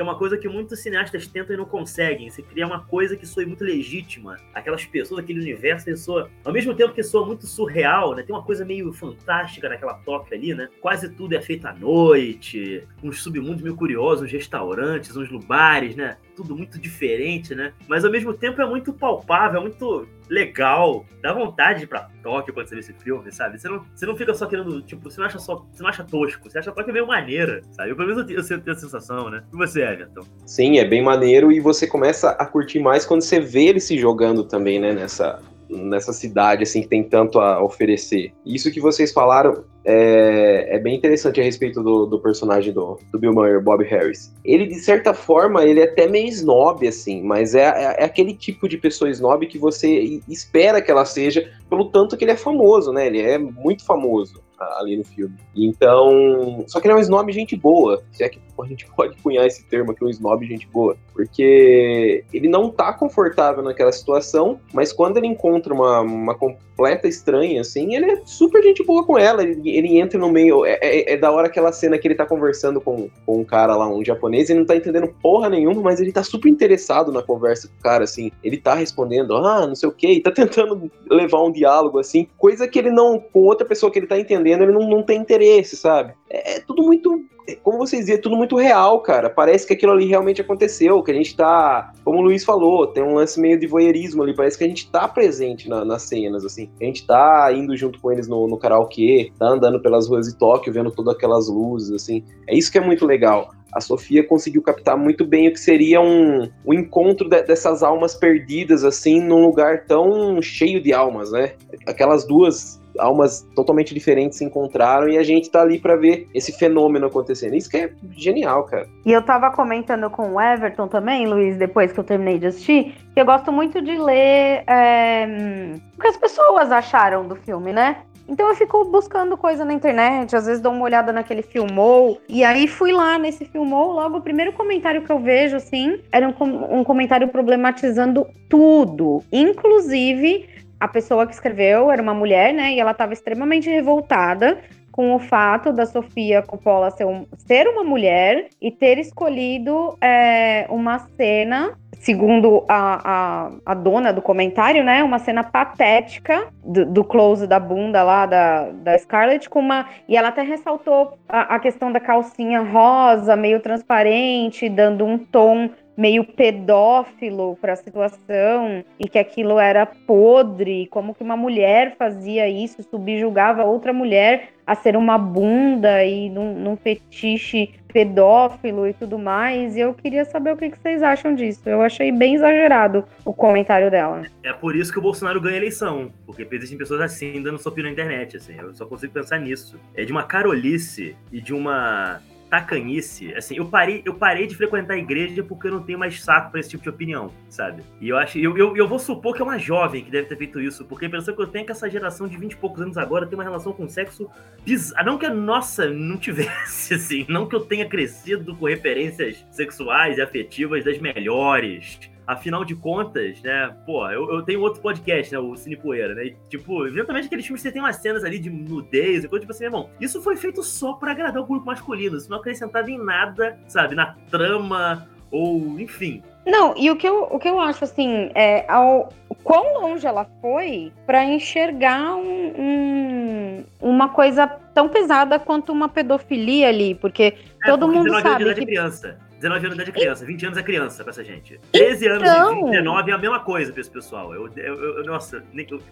Que é uma coisa que muitos cineastas tentam e não conseguem. Você cria uma coisa que soe muito legítima. Aquelas pessoas, aquele universo, que soa, ao mesmo tempo que soa muito surreal, né? Tem uma coisa meio fantástica naquela toca ali, né? Quase tudo é feito à noite, uns submundos meio curiosos, uns restaurantes, uns lugares, né? Tudo muito diferente, né? Mas ao mesmo tempo é muito palpável, é muito legal, dá vontade de ir pra Tóquio quando você vê esse filme, sabe? Você não, você não fica só querendo, tipo, você não acha só, você não acha tosco, você acha Tóquio meio maneira, sabe? Eu, pelo menos eu, eu tenho a sensação, né? E você, Everton? Sim, é bem maneiro e você começa a curtir mais quando você vê ele se jogando também, né, nessa, nessa cidade assim que tem tanto a oferecer. Isso que vocês falaram é, é bem interessante a respeito do, do personagem do, do, Bill Murray, Bob Harris. Ele, de certa forma, ele é até meio snob, assim, mas é, é, é, aquele tipo de pessoa snob que você espera que ela seja pelo tanto que ele é famoso, né? Ele é muito famoso ali no filme. Então, só que ele é um snob gente boa, se é que a gente pode cunhar esse termo aqui, um snob gente boa, porque ele não tá confortável naquela situação, mas quando ele encontra uma, uma completa estranha, assim, ele é super gente boa com ela, ele, ele entra no meio, é, é, é, da hora aquela cena que ele tá conversando com, com um cara lá, um japonês, ele não tá entendendo porra nenhuma, mas ele tá super interessado na conversa com o cara, assim, ele tá respondendo, ah, não sei o que, tá tentando levar um diálogo, assim, coisa que ele não, com outra pessoa que ele tá entendendo, ele não, não tem interesse, sabe? É, é tudo muito como vocês dizem, é tudo muito real, cara. Parece que aquilo ali realmente aconteceu, que a gente tá, como o Luiz falou, tem um lance meio de voyeurismo ali, parece que a gente tá presente na, nas cenas, assim. A gente tá indo junto com eles no, no karaokê, tá andando pelas ruas de Tóquio, vendo todas aquelas luzes, assim. É isso que é muito legal. A Sofia conseguiu captar muito bem o que seria um, um encontro de, dessas almas perdidas, assim, num lugar tão cheio de almas, né? Aquelas duas almas totalmente diferentes se encontraram e a gente tá ali para ver esse fenômeno acontecendo. Isso que é genial, cara. E eu tava comentando com o Everton também, Luiz, depois que eu terminei de assistir, que eu gosto muito de ler é, o que as pessoas acharam do filme, né? Então eu fico buscando coisa na internet, às vezes dou uma olhada naquele filmou, e aí fui lá nesse filmou, logo o primeiro comentário que eu vejo, assim, era um, um comentário problematizando tudo, inclusive a pessoa que escreveu era uma mulher, né? E ela estava extremamente revoltada com o fato da Sofia Coppola ser, um, ser uma mulher e ter escolhido é, uma cena, segundo a, a, a, dona do comentário, né? Uma cena patética do, do, close da bunda lá da, da Scarlett, com uma. E ela até ressaltou a, a questão da calcinha rosa, meio transparente, dando um tom meio pedófilo para a situação e que aquilo era podre, como que uma mulher fazia isso, subjugava outra mulher a ser uma bunda e num, num fetiche pedófilo e tudo mais. E eu queria saber o que, que vocês acham disso. Eu achei bem exagerado o comentário dela. É por isso que o Bolsonaro ganha a eleição, porque existem pessoas assim dando sua na internet, assim. Eu só consigo pensar nisso. É de uma carolice e de uma tacanhice, assim, eu parei, eu parei de frequentar a igreja porque eu não tenho mais saco para esse tipo de opinião, sabe? E eu acho, eu, eu, eu vou supor que é uma jovem que deve ter feito isso, porque a impressão que eu tenho é que essa geração de 20 e poucos anos agora tem uma relação com sexo bizarra. Não que a nossa não tivesse, assim, não que eu tenha crescido com referências sexuais e afetivas das melhores Afinal de contas, né, pô, eu, eu tenho outro podcast, né, o Cine Poeira, né, e, tipo, eventualmente aqueles filmes você tem umas cenas ali de nudez e coisa, tipo assim, irmão, isso foi feito só para agradar o público masculino, isso não acrescentava em nada, sabe, na trama ou, enfim. Não, e o que eu, o que eu acho, assim, é ao, quão longe ela foi para enxergar um, um, uma coisa tão pesada quanto uma pedofilia ali, porque é, todo porque mundo sabe que... criança 19 anos de criança, 20 anos é criança pra essa gente. 13 anos Então. e 19 é a mesma coisa pra esse pessoal. Eu, eu, eu- nossa,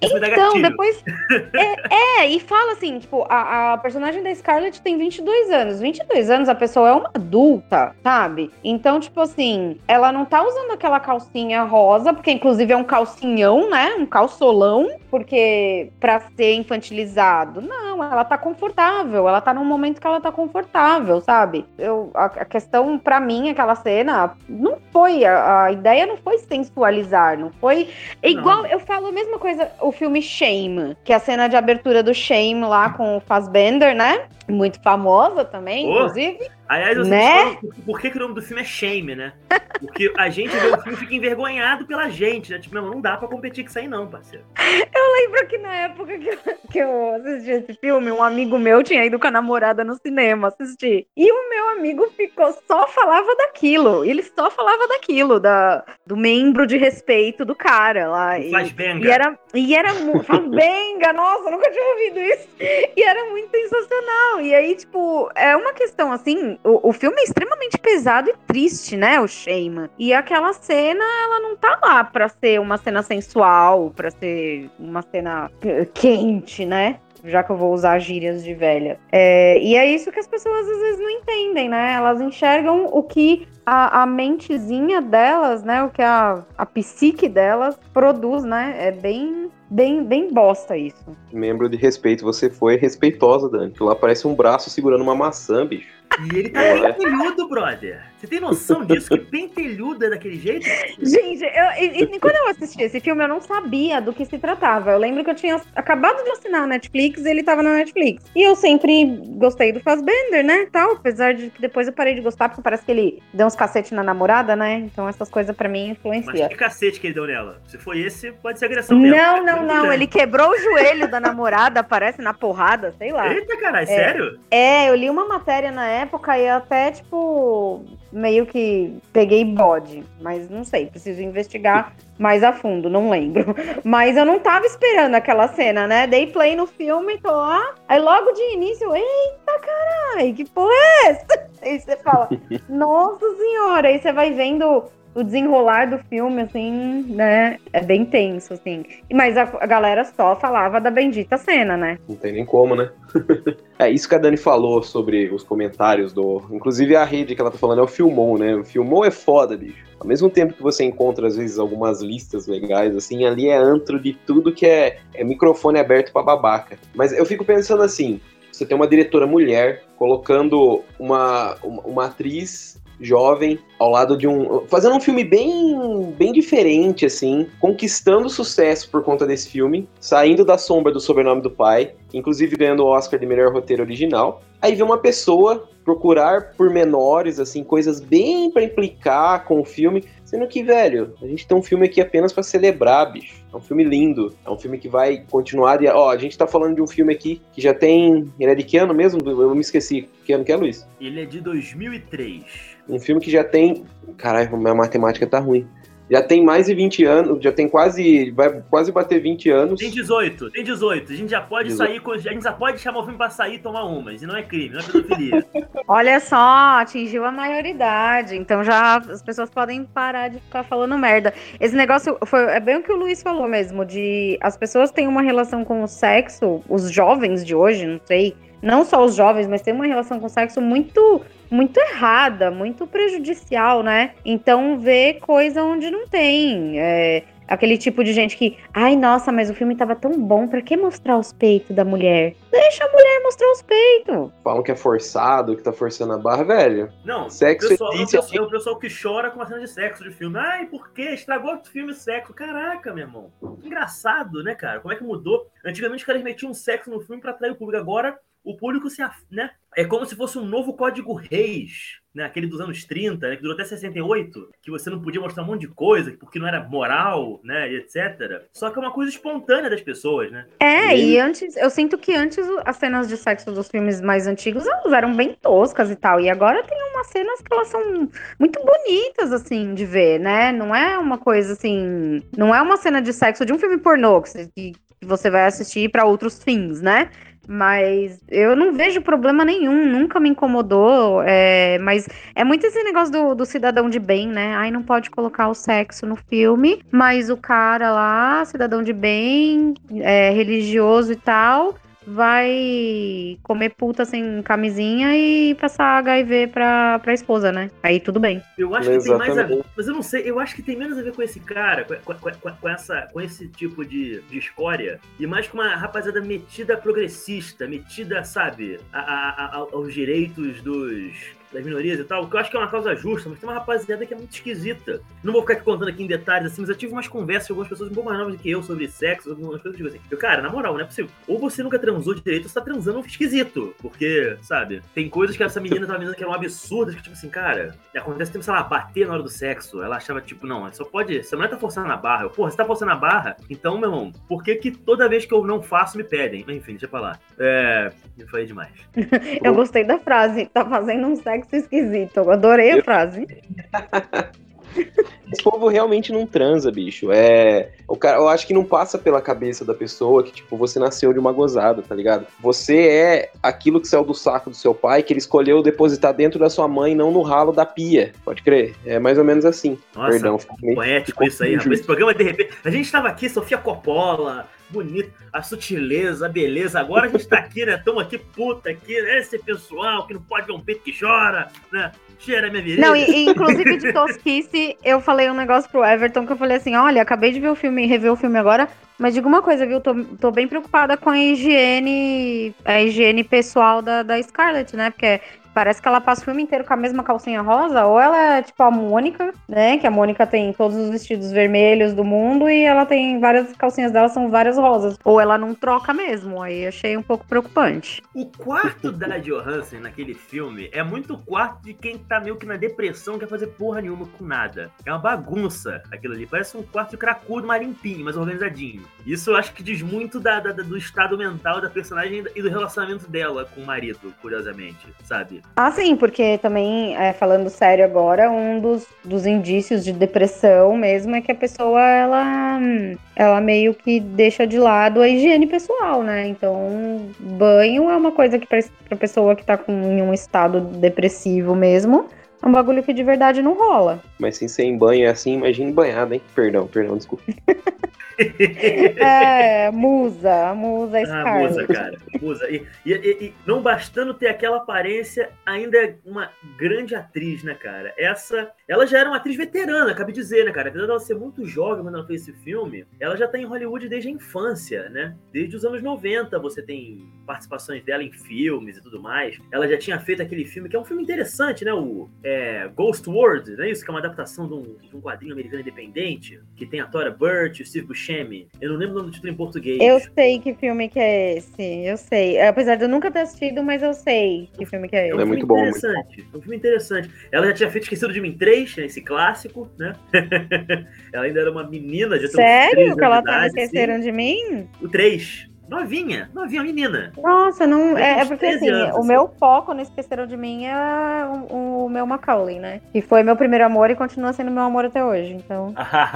isso me dá Então, gatilho. depois. É, é, e fala assim, tipo, a, a personagem da Scarlett tem 22 anos. 22 anos a pessoa é uma adulta, sabe? Então, tipo assim, ela não tá usando aquela calcinha rosa, porque inclusive é um calcinhão, né? Um calçolão, porque pra ser infantilizado. Não, ela tá confortável. Ela tá num momento que ela tá confortável, sabe? Eu, a, a questão, pra mim, aquela cena, não foi. A, a ideia não foi sensualizar, não foi é igual, eu falo a mesma coisa, o filme Shame, que é a cena de abertura do Shame lá com o Fassbender, né? Muito famosa também, Oh. inclusive. Aliás, vocês Né? por, por que, que o nome do filme é Shame, né? Porque a gente vê o filme e fica envergonhado pela gente, né? Tipo, não, não dá pra competir com isso aí não, parceiro. Lembro que na época que eu, que eu assisti esse filme, um amigo meu tinha ido com a namorada no cinema assistir. E o meu amigo ficou, só falava daquilo. Ele só falava daquilo, da, do membro de respeito do cara lá. E- Faz benga. E era, e era mu- Benga, nossa, nunca tinha ouvido isso. E era muito sensacional. E aí, tipo, é uma questão assim: o, o filme é extremamente pesado e triste, né? O Shame. E aquela cena, ela não tá lá pra ser uma cena sensual, pra ser uma cena quente, né? Já que eu vou usar gírias de velha. É, e é isso que as pessoas às vezes não entendem, né? Elas enxergam o que a, a mentezinha delas, né? O que a, a psique delas produz, né? É bem, bem, bem bosta isso. Membro de respeito, você foi respeitosa, Dani. que Lá parece um braço segurando uma maçã, bicho. E ele tá É. pentelhudo, brother. Você tem noção disso? Que pentelhudo é daquele jeito? Gente, eu- e, e quando eu assisti esse filme, eu não sabia do que se tratava. Eu lembro que eu tinha acabado de assinar a Netflix e ele tava na Netflix. E eu sempre gostei do Fassbender, né? Tal, apesar de que depois eu parei de gostar, porque parece que ele deu uns cacete na namorada, né? Então essas coisas pra mim Mas influenciam. que cacete que ele deu nela? Se foi esse, pode ser agressão mesmo. Não, não, não. Ele quebrou o joelho da namorada, parece na porrada, sei lá. Eita, caralho, sério? É, eu li uma matéria na época e até, tipo, meio que peguei bode. Mas não sei, preciso investigar mais a fundo, não lembro. Mas eu não tava esperando aquela cena, né? Dei play no filme tô lá. Aí logo de início, eita caralho, que porra é essa? Aí você fala, nossa senhora, aí você vai vendo o desenrolar do filme, assim, né? É bem tenso, assim. Mas a, a galera só falava da bendita cena, né? Não tem nem como, né? é isso que a Dani falou sobre os comentários do. Inclusive a rede que ela tá falando é o Filmon, né? O Filmon é foda, bicho. Ao mesmo tempo que você encontra, às vezes, algumas listas legais, assim, ali é antro de tudo que é, é microfone aberto pra babaca. Mas eu fico pensando assim: você tem uma diretora mulher colocando uma, uma, uma atriz jovem ao lado de um fazendo um filme bem bem diferente assim conquistando sucesso por conta desse filme saindo da sombra do sobrenome do pai inclusive ganhando o Oscar de melhor roteiro original. Aí vem uma pessoa procurar pormenores assim coisas bem pra implicar com o filme sendo que velho a gente tem um filme aqui apenas pra celebrar bicho. É um filme lindo é um filme que vai continuar de, ó a gente tá falando de um filme aqui que já tem ele é de que ano mesmo? Eu me esqueci que ano que é Luiz? Ele é de 2003. Um filme que já tem. Caralho, minha matemática tá ruim. Já tem mais de 20 anos, já tem quase. Vai quase bater 20 anos. Tem 18, tem 18. A gente já pode 18. sair, a gente já pode chamar o filme pra sair e tomar umas. E não é crime, não é pedofilia. Olha só, atingiu a maioridade. Então já as pessoas podem parar de ficar falando merda. Esse negócio foi, é bem o que o Luiz falou mesmo, de as pessoas têm uma relação com o sexo, os jovens de hoje, não sei, não só os jovens, mas tem uma relação com o sexo muito muito errada, muito prejudicial, né? Então vê coisa onde não tem. É, aquele tipo de gente que, ai, nossa, mas o filme tava tão bom, pra que mostrar os peitos da mulher? Deixa a mulher mostrar os peitos. Falam que é forçado, que tá forçando a barra, velho. Não, Sexo o pessoal, existe o pessoal- é o pessoal que chora com uma cena de sexo de filme. Ai, por quê? Estragou o filme sexo. Caraca, meu irmão. Engraçado, né, cara? Como é que mudou? Antigamente os caras metiam sexo no filme pra atrair o público. Agora o público se. Né? É como se fosse um novo código Reis, né? Aquele dos anos 30, né? que durou até 68, que você não podia mostrar um monte de coisa, porque não era moral, né? E etc. Só que é uma coisa espontânea das pessoas, né? É, E- e antes, eu sinto que antes as cenas de sexo dos filmes mais antigos elas eram bem toscas e tal. E agora tem umas cenas que elas são muito bonitas, assim, de ver, né? Não é uma coisa assim. Não é uma cena de sexo de um filme pornô que você, que você vai assistir pra outros fins, né? Mas eu não vejo problema nenhum, nunca me incomodou. É, mas é muito esse negócio do, do cidadão de bem, né? Ai, não pode colocar o sexo no filme, mas o cara lá, cidadão de bem, é, religioso e tal vai comer puta sem camisinha e passar HIV pra, pra esposa, né? Aí tudo bem. Eu acho que tem mais a ver. Mas eu não sei, eu acho que tem menos a ver com esse cara, com, com, com, com essa, com esse tipo de, de escória, e mais com uma rapaziada metida progressista, metida, sabe, a, a, a, aos direitos dos das minorias e tal, que eu acho que é uma causa justa, mas tem uma rapaziada que é muito esquisita. Não vou ficar aqui contando aqui em detalhes assim, mas eu tive umas conversas com algumas pessoas um pouco mais novas do que eu sobre sexo, algumas coisas tipo assim. Eu, cara, na moral, não é possível. Ou você nunca transou direito, ou você tá transando esquisito. Porque, sabe, tem coisas que essa menina tava dizendo que eram absurdas, que tipo assim, cara, acontece tempo, sei lá, bater na hora do sexo. Ela achava, tipo, não, só pode. Você não tá forçando a barra. Eu, porra, você tá forçando a barra? Então, meu irmão, por que que toda vez que eu não faço, me pedem? Enfim, deixa pra lá. É. Me falei demais. eu gostei da frase, tá fazendo um sexo esquisito. Eu adorei a frase. Esse povo realmente não transa, bicho. É. O cara, eu acho que não passa pela cabeça da pessoa que, tipo, você nasceu de uma gozada, tá ligado? Você é aquilo que saiu do saco do seu pai, que ele escolheu depositar dentro da sua mãe, não no ralo da pia. Pode crer? É mais ou menos assim. Nossa, Perdão, poético isso aí, rapaz. Esse programa, de repente. A gente tava aqui, Sofia Coppola, bonito, a sutileza, a beleza. Agora a gente tá aqui, né? Estamos aqui, puta, aqui, né? Esse pessoal que não pode ver um peito que chora, né? Cheira minha virilha. Não, e, e, inclusive de tosquice, eu falei um negócio pro Everton que eu falei assim: olha, acabei de ver o filme, rever o filme agora, mas diga uma coisa, viu? Tô, tô bem preocupada com a higiene, a higiene pessoal da, da Scarlett, né? Porque Parece que ela passa o filme inteiro com a mesma calcinha rosa, ou ela é tipo a Mônica, né? Que a Mônica tem todos os vestidos vermelhos do mundo e ela tem várias calcinhas dela, são várias rosas. Ou ela não troca mesmo. Aí achei um pouco preocupante. O quarto da Johansson naquele filme é muito quarto de quem tá meio que na depressão, quer fazer porra nenhuma com nada. É uma bagunça aquilo ali. Parece um quarto de cracudo, mais limpinho, mais organizadinho. Isso eu acho que diz muito da, da, do estado mental da personagem e do relacionamento dela com o marido, curiosamente, sabe? Ah, sim, porque também, é, falando sério agora, um dos, dos indícios de depressão mesmo é que a pessoa, ela, ela meio que deixa de lado a higiene pessoal, né? Então, banho é uma coisa que pra pessoa que tá com, em um estado depressivo mesmo, um bagulho que de verdade não rola. Mas sem ser em banho é assim, imagine banhado, hein? Perdão, perdão, desculpa. é, musa, musa Scarlett. Ah, musa, cara, musa. E, e, e, não bastando ter aquela aparência, ainda é uma grande atriz, né, cara? Essa, ela já era uma atriz veterana, acabei de dizer, né, cara? Apesar dela ser muito jovem quando ela fez esse filme, ela já tá em Hollywood desde a infância, né? Desde os anos 90 você tem participações dela em filmes e tudo mais. Ela já tinha feito aquele filme, que é um filme interessante, né? O é, Ghost World, não é isso? Que é uma adaptação de um, de um quadrinho americano independente, que tem a Tora Burt, o Steve Buscemi. Eu não lembro o nome do título em português. Eu sei que filme que é esse. Eu sei. Apesar de eu nunca ter assistido, mas eu sei que filme que é esse. É, muito bom. Interessante. É um filme interessante. Ela já tinha feito Esquecido de Mim 3, né, esse clássico, né? ela ainda era uma menina. Já Sério? Que ela tava Esqueceram assim. de Mim? O 3. Novinha, novinha, menina. Nossa, não. É, é porque assim, anos, o assim. meu foco no Esqueceram de Mim é o, o, meu Macaulay, né? Que foi meu primeiro amor e continua sendo meu amor até hoje. Então.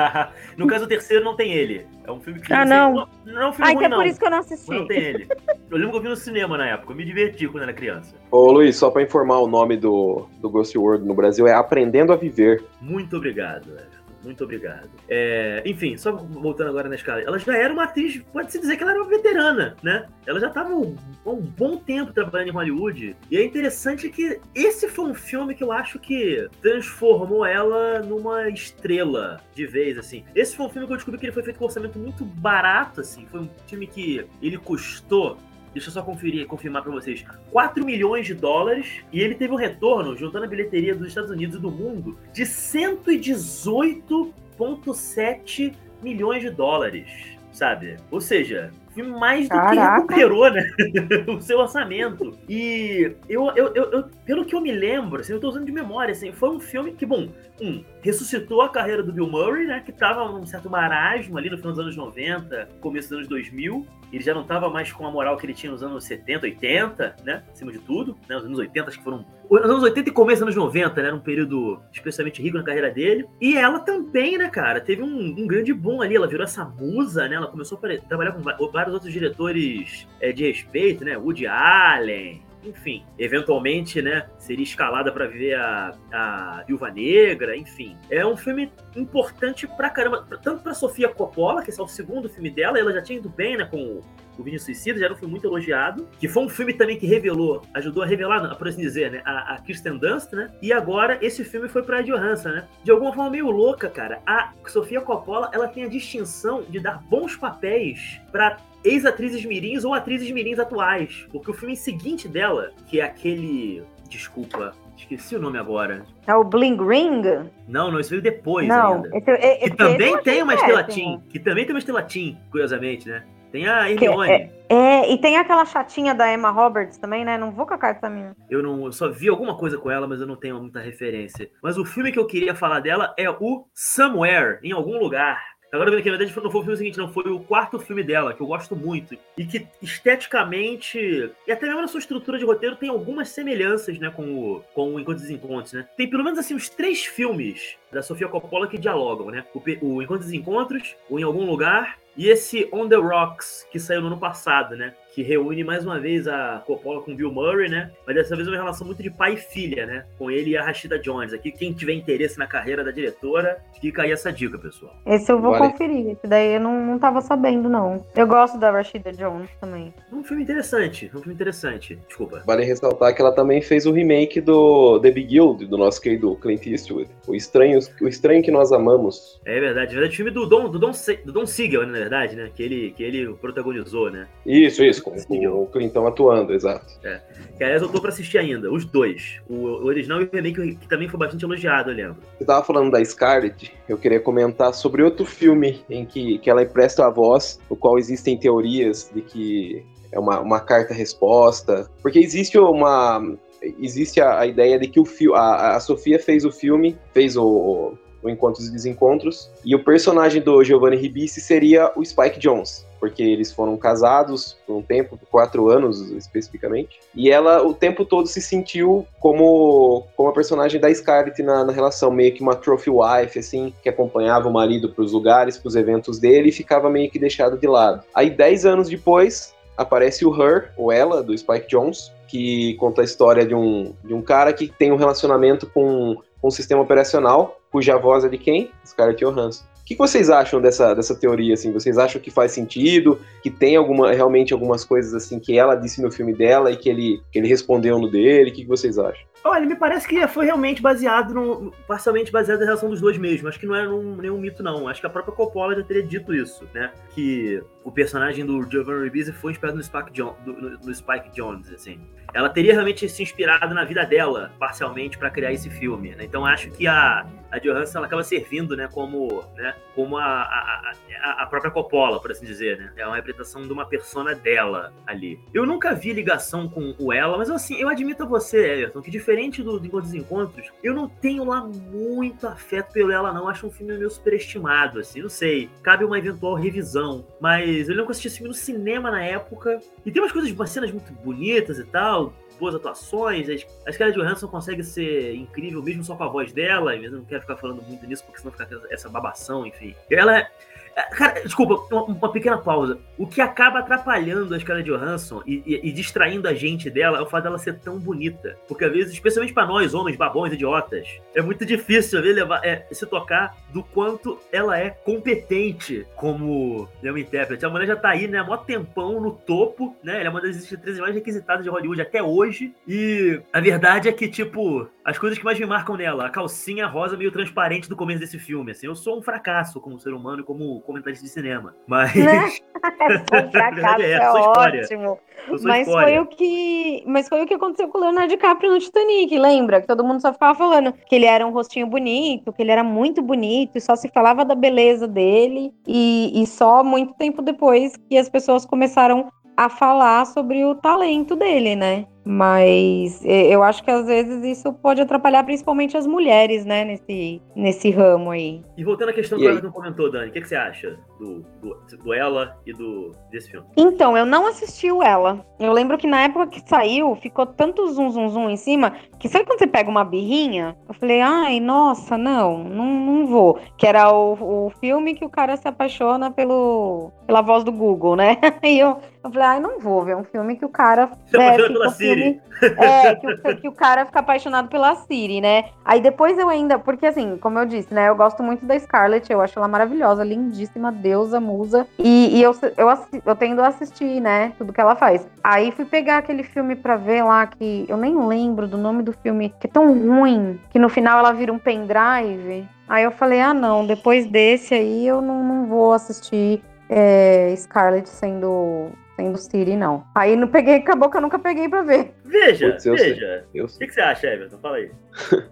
no caso, o terceiro não tem ele. É um filme que. Ah, não. Não, não é um filme ah, ruim, então é por isso que eu não assisti. Mas não tem ele. Eu lembro que eu vi no cinema na época. Eu me diverti quando era criança. Ô, Luiz, só pra informar o nome do, do Ghost World no Brasil é Aprendendo a Viver. Muito obrigado, velho. Muito obrigado. É, enfim, só voltando agora na escala. Ela já era uma atriz, pode-se dizer que ela era uma veterana, né? Ela já estava um, um, bom tempo trabalhando em Hollywood. E é interessante que esse foi um filme que eu acho que transformou ela numa estrela de vez, assim. Esse foi um filme que eu descobri que ele foi feito com um orçamento muito barato, assim. Foi um filme que ele custou deixa eu só conferir, confirmar para vocês, 4 milhões de dólares e ele teve um retorno, juntando a bilheteria dos Estados Unidos e do mundo, de 118,7 milhões de dólares, sabe? Ou seja, filme mais do Caraca. que recuperou, né? o seu orçamento. E eu, eu, eu, eu, pelo que eu me lembro, assim, eu tô usando de memória, assim, foi um filme que, bom, um, ressuscitou a carreira do Bill Murray, né? Que tava num certo marasmo ali no final dos anos 90, começo dos anos 2000. Ele já não tava mais com a moral que ele tinha nos anos 70, 80, né? Acima de tudo, né? Os anos 80 acho que foram... Os anos 80 e começo dos anos 90, né? Era um período especialmente rico na carreira dele. E ela também, né, cara? Teve um, um grande boom ali. Ela virou essa musa, né? Ela começou a trabalhar com vários outros diretores é, de respeito, né? Woody Allen, enfim, eventualmente, né, seria escalada para ver a, a Viúva Negra, enfim. É um filme importante pra caramba, tanto pra Sofia Coppola, que esse é o segundo filme dela, ela já tinha ido bem, né, com o Vinho Suicida, já era um filme muito elogiado, que foi um filme também que revelou, ajudou a revelar, por assim dizer, né, a, a Kirsten Dunst, né, e agora esse filme foi pra Johansson, né, de alguma forma meio louca, cara, a Sofia Coppola, ela tem a distinção de dar bons papéis para ex-atrizes mirins ou atrizes mirins atuais, porque o filme seguinte dela, que é aquele, desculpa, Esqueci o nome agora. É o Bling Ring? Não, não, isso veio depois não, ainda. Esse, esse, que também tem uma estelatim. Que também tem uma estelatim, curiosamente, né? Tem a Hermione. É, é, e tem aquela chatinha da Emma Roberts também, né? Não vou com a carta minha. Eu não eu só vi alguma coisa com ela, mas eu não tenho muita referência. Mas o filme que eu queria falar dela é o Somewhere, em algum lugar. Agora, na verdade, não foi o filme seguinte, não. Foi o quarto filme dela, que eu gosto muito. E que, esteticamente, e até mesmo na sua estrutura de roteiro, tem algumas semelhanças, né, com o, com o Encontros e Encontros, né? Tem pelo menos, assim, uns três filmes da Sofia Coppola que dialogam, né? O, o Encontros e Encontros, o Em Algum Lugar e esse On the Rocks, que saiu no ano passado, né? Que reúne mais uma vez a Coppola com Bill Murray, né? Mas dessa vez é uma relação muito de pai e filha, né? Com ele e a Rashida Jones. Aqui, quem tiver interesse na carreira da diretora, fica aí essa dica, pessoal. Esse eu vou vale. conferir. Esse daí eu não, não tava sabendo, não. Eu gosto da Rashida Jones também. É um filme interessante. É um filme interessante. Desculpa. Vale ressaltar que ela também fez o remake do The Big Guild, do nosso querido Clint Eastwood. O Estranho, o estranho que Nós Amamos. É verdade. É verdade. Filme do Don, do Don, do Don Siegel, né? verdade, né? Que ele, que ele protagonizou, né? Isso, isso, com, com o Clintão atuando, exato. É. Que aliás eu tô pra assistir ainda, os dois. O, o original e o remake, que também foi bastante elogiado, eu lembro. Você tava falando da Scarlett, eu queria comentar sobre outro filme em que, que ela empresta a voz, no qual existem teorias de que é uma, uma carta-resposta. Porque existe uma. Existe a, a ideia de que o fio, a, a Sofia fez o filme, fez o, o Encontros e Desencontros, e o personagem do Giovanni Ribisi seria o Spike Jones, porque eles foram casados por um tempo, quatro anos especificamente, e ela o tempo todo se sentiu como, como a personagem da Scarlett na, na relação, meio que uma trophy wife, assim, que acompanhava o marido para os lugares, para os eventos dele, e ficava meio que deixada de lado. Aí, dez anos depois, aparece o Her, ou ela, do Spike Jones, que conta a história de um, de um cara que tem um relacionamento com, com um sistema operacional cuja voz é de quem? Scarlett Johansson. O que vocês acham dessa, dessa teoria, assim? Vocês acham que faz sentido, que tem alguma, realmente algumas coisas, assim, que ela disse no filme dela e que ele, que ele respondeu no dele? O que vocês acham? Olha, me parece que foi realmente baseado, no, parcialmente baseado na relação dos dois mesmo. Acho que não é um, nenhum mito, não. Acho que a própria Coppola já teria dito isso, né? Que o personagem do Giovanni Ribisi foi inspirado no Spike, John, no, no Spike Jones, assim. Ela teria realmente se inspirado na vida dela, parcialmente, para criar esse filme, né? Então acho que a, a Johansson ela acaba servindo, né, como, né, como a, a, a, própria Coppola, por assim dizer, né? É uma representação de uma persona dela ali. Eu nunca vi ligação com o ela, mas assim, eu admito a você, Everton, que diferente do, do Encontros, eu não tenho lá muito afeto pelo ela, não. Acho um filme meio superestimado, assim, não sei. Cabe uma eventual revisão. Mas eu lembro que eu assisti esse filme no cinema na época. E tem umas coisas, umas cenas muito bonitas e tal boas atuações. A Scarlett Johansson consegue ser incrível mesmo só com a voz dela. Eu não quero ficar falando muito nisso, porque senão fica essa babação, enfim. Ela é, cara, desculpa, uma, uma, pequena pausa. O que acaba atrapalhando a Scarlett Johansson e, e, e, distraindo a gente dela é o fato dela ser tão bonita. Porque às vezes, especialmente para nós, homens, babões, idiotas, é muito difícil ver, levar, é, se tocar do quanto ela é competente como né, uma intérprete. A mulher já tá aí, né, há mó tempão no topo, né? Ela é uma das atrizes mais requisitadas de Hollywood até hoje. E a verdade é que, tipo, as coisas que mais me marcam nela, a calcinha rosa meio transparente do começo desse filme, assim, eu sou um fracasso como ser humano e como comentarista de cinema. Mas. Né? é, fracasso, é, é ótimo. Mas foi o que. Mas foi o que aconteceu com o Leonardo DiCaprio no Titanic, lembra? Que todo mundo só ficava falando que ele era um rostinho bonito, que ele era muito bonito, e só se falava da beleza dele. E, e só muito tempo depois que as pessoas começaram a falar sobre o talento dele, né? Mas eu acho que às vezes isso pode atrapalhar principalmente as mulheres, né, nesse, nesse ramo aí. E voltando à questão que o Everton comentou, Dani, o que, que, você acha do, do, do, Ela e do, desse filme? Então, eu não assisti o Ela. Eu lembro que na época que saiu, ficou tanto zum zum zum em cima, que sabe quando você pega uma birrinha? Eu falei, ai, nossa, não, não, não vou. Que era o, o filme que o cara se apaixona pelo, pela voz do Google, né? E eu, eu falei, ai, não vou ver um filme que o cara. Se é, pela Siri. É, que o, que o cara fica apaixonado pela Siri, né? Aí depois eu ainda. Porque assim, como eu disse, né? Eu gosto muito da Scarlett, eu acho ela maravilhosa, lindíssima, deusa, musa. E, e eu, eu, eu tendo a assistir, né? Tudo que ela faz. Aí fui pegar aquele filme pra ver lá, que eu nem lembro do nome do filme, que é tão ruim, que no final ela vira um pendrive. Aí eu falei, ah, não, depois desse aí eu não, não vou assistir é, Scarlett sendo sendo Siri, não. Aí não peguei, acabou que eu nunca peguei pra ver. Veja, Putz, veja. O que, que, você acha, Everton? Fala aí.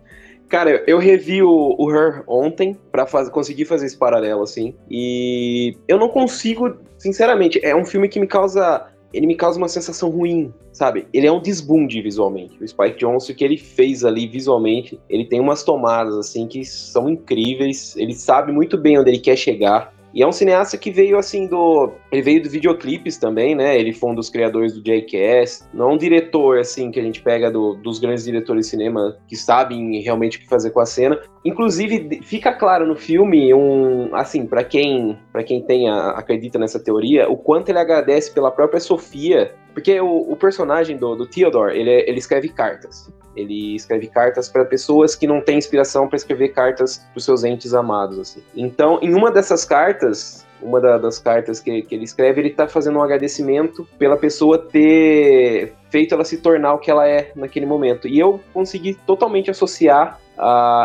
Cara, eu revi o, o Her ontem para conseguir fazer esse paralelo, assim. E eu não consigo, sinceramente, é um filme que me causa. Ele me causa uma sensação ruim, sabe? Ele é um desbunde visualmente. O Spike Jonze, o que ele fez ali visualmente, ele tem umas tomadas, assim, que são incríveis. Ele sabe muito bem onde ele quer chegar. E é um cineasta que veio assim do. Ele veio do videoclipes também, né? Ele foi um dos criadores do Jackass. Não é um diretor, assim, que a gente pega do, dos grandes diretores de cinema que sabem realmente o que fazer com a cena. Inclusive, fica claro no filme, um. Assim, para quem para quem tem a, acredita nessa teoria, o quanto ele agradece pela própria Sofia. Porque o, o personagem do, do Theodore, ele, ele escreve cartas. Ele escreve cartas para pessoas que não têm inspiração para escrever cartas para seus entes amados. Assim. Então, em uma dessas cartas, uma da, das cartas que, que, ele escreve, ele está fazendo um agradecimento pela pessoa ter feito ela se tornar o que ela é naquele momento. E eu consegui totalmente associar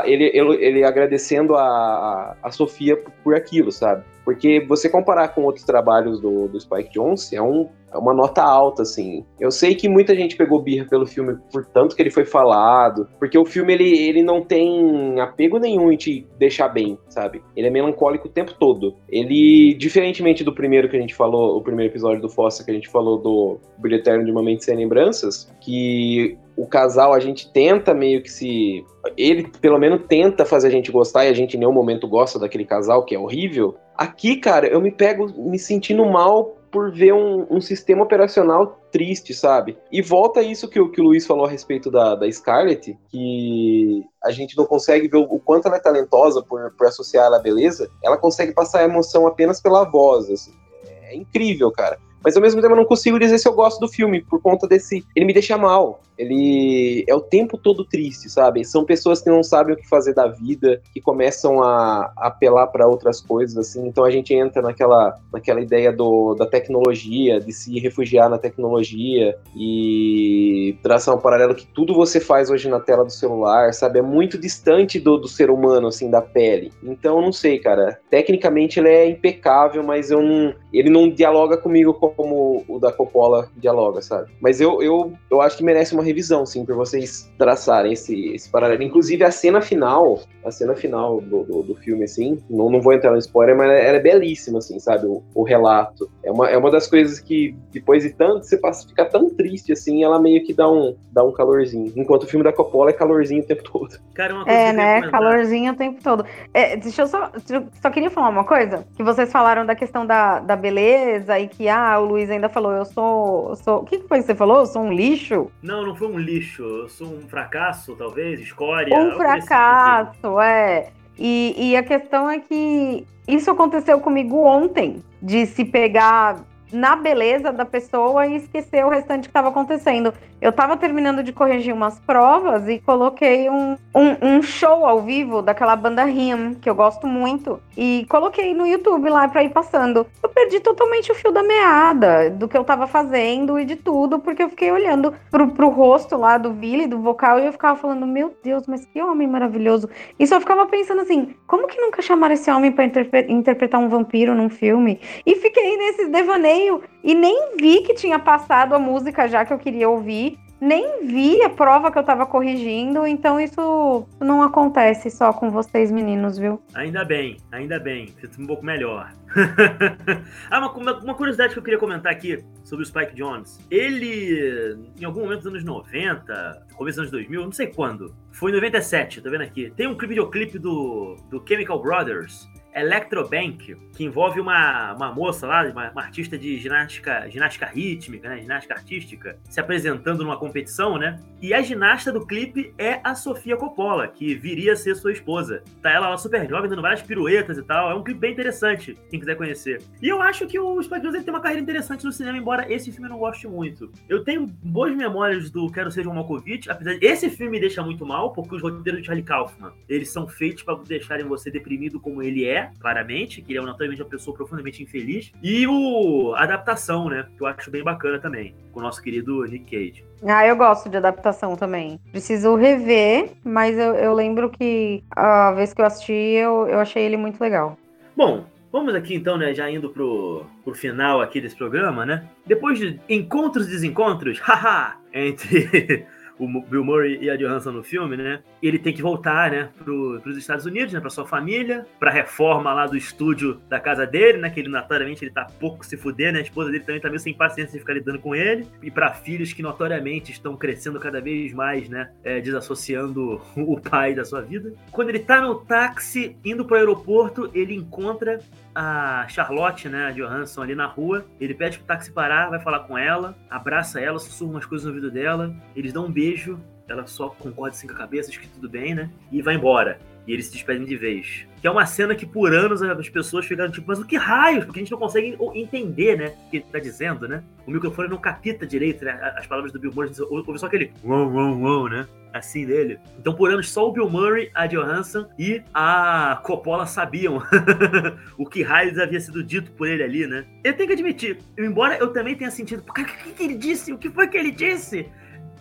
ele, ele, ele, agradecendo a, a Sofia por, por aquilo, sabe? Porque você comparar com outros trabalhos do, do Spike Jonze, é, um, é uma nota alta, assim. Eu sei que muita gente pegou birra pelo filme por tanto que ele foi falado, porque o filme, ele, ele não tem apego nenhum em te deixar bem, sabe? Ele é melancólico o tempo todo. Ele, diferentemente do primeiro que a gente falou, o primeiro episódio do Fossa que a gente falou do Brilho de uma Mente Sem Lembranças, que o casal, a gente tenta meio que se. Ele, pelo menos, tenta fazer a gente gostar e a gente em nenhum momento gosta daquele casal, que é horrível. Aqui, cara, eu me pego me sentindo mal por ver um, um sistema operacional triste, sabe? E volta isso que, que o Luiz falou a respeito da, da Scarlett, que a gente não consegue ver o, quanto ela é talentosa por, por associar ela à beleza, ela consegue passar a emoção apenas pela voz, assim. É incrível, cara. Mas ao mesmo tempo eu não consigo dizer se eu gosto do filme, por conta desse. Ele me deixa mal. Ele é o tempo todo triste, sabe? São pessoas que não sabem o que fazer da vida, que começam a, a apelar para outras coisas, assim. Então a gente entra naquela, naquela ideia do, da tecnologia, de se refugiar na tecnologia e traçar um paralelo que tudo você faz hoje na tela do celular, sabe? É muito distante do, do ser humano, assim, da pele. Então, não sei, cara. Tecnicamente ele é impecável, mas eu não, ele não dialoga comigo como o da Coppola dialoga, sabe? Mas eu, eu, eu acho que merece uma revisão, sim, para vocês traçarem esse, esse paralelo. Inclusive, a cena final, a cena final do, do, do filme, assim, não, não vou entrar no spoiler, mas ela é belíssima, assim, sabe? O, o, relato. É uma, é uma das coisas que, depois de tanto, você passa, fica tão triste, assim, ela meio que dá um, dá um calorzinho. Enquanto o filme da Coppola é calorzinho o tempo todo. Cara, uma coisa é, né? Calorzinho o tempo todo. É, deixa eu só. Só queria falar uma coisa. Que vocês falaram da questão da, da beleza e que, ah, o Luiz ainda falou, eu sou. Eu sou... O que foi que você falou? Eu sou um lixo? Não, não foi um lixo. Eu sou um fracasso, talvez, escória. Um fracasso, é. E, e a questão é que isso aconteceu comigo ontem, de se pegar na beleza da pessoa e esquecer o restante que estava acontecendo. Eu estava terminando de corrigir umas provas e coloquei um, um, um, show ao vivo daquela banda Rim, que eu gosto muito, e coloquei no YouTube lá para ir passando. Eu perdi totalmente o fio da meada do que eu estava fazendo e de tudo, porque eu fiquei olhando pro, pro rosto lá do Billy, do vocal, e eu ficava falando, meu Deus, mas que homem maravilhoso. E só ficava pensando assim, como que nunca chamaram esse homem para interpretar um vampiro num filme? E fiquei nesses devaneios e nem vi que tinha passado a música já que eu queria ouvir nem vi a prova que eu tava corrigindo, então isso não acontece só com vocês, meninos, viu? Ainda bem, ainda bem. Sinto um pouco melhor. ah, uma, uma, curiosidade que eu queria comentar aqui sobre o Spike Jones. Ele, em algum momento dos anos 90, começo dos anos 2000, não sei quando, foi em 97, tá vendo aqui? Tem um videoclipe do, do Chemical Brothers Electrobank, que envolve uma, uma moça lá, uma, uma, artista de ginástica, ginástica rítmica, né? Ginástica artística, se apresentando numa competição, né? E a ginasta do clipe é a Sofia Coppola, que viria a ser sua esposa. Tá ela lá super jovem, dando várias piruetas e tal. É um clipe bem interessante, quem quiser conhecer. E eu acho que o Spike Jonze tem uma carreira interessante no cinema, embora esse filme eu não goste muito. Eu tenho boas memórias do Quero Ser um Malkovich, apesar de esse filme me deixa muito mal, porque os roteiros de Charlie Kaufman, eles são feitos para deixarem você deprimido como ele é, claramente, que ele é naturalmente uma pessoa profundamente infeliz, e o a adaptação, né, que eu acho bem bacana também, com o nosso querido Nick Cage. Ah, eu gosto de adaptação também. Preciso rever, mas eu, eu lembro que a vez que eu assisti, eu, eu achei ele muito legal. Bom, Vamos aqui então, né, já indo pro, pro final aqui desse programa, né? Depois de encontros e desencontros, haha, entre o Bill Murray e a Johansson no filme, né? Ele tem que voltar, né, pro, pros Estados Unidos, né, pra sua família, pra reforma lá do estúdio da casa dele, né, que ele notoriamente ele tá pouco se fuder, né? A esposa dele também tá meio sem paciência de ficar lidando com ele. E para filhos que notoriamente estão crescendo cada vez mais, né, é, desassociando o pai da sua vida. Quando ele tá no táxi indo pro aeroporto, ele encontra a Charlotte, né, a Johansson ali na rua. Ele pede pro táxi parar, vai falar com ela, abraça ela, sussurra umas coisas no ouvido dela. Eles dão um beijo, ela só concorda assim com a cabeça, diz que tudo bem, né? E vai embora. E eles se despedem de vez. Que é uma cena que por anos as pessoas ficaram tipo, mas o que raios? Porque a gente não consegue entender, né? O que ele tá dizendo, né? O microfone não capta direito, né? As palavras do Bill Murray, ouve só aquele wow, wow, wow, né? Assim dele. Então, por anos, só o Bill Murray, a Johansson e a Coppola sabiam o que raios havia sido dito por ele ali, né? Eu tenho que admitir, embora eu também tenha sentido, o que, que ele disse? O que foi que ele disse?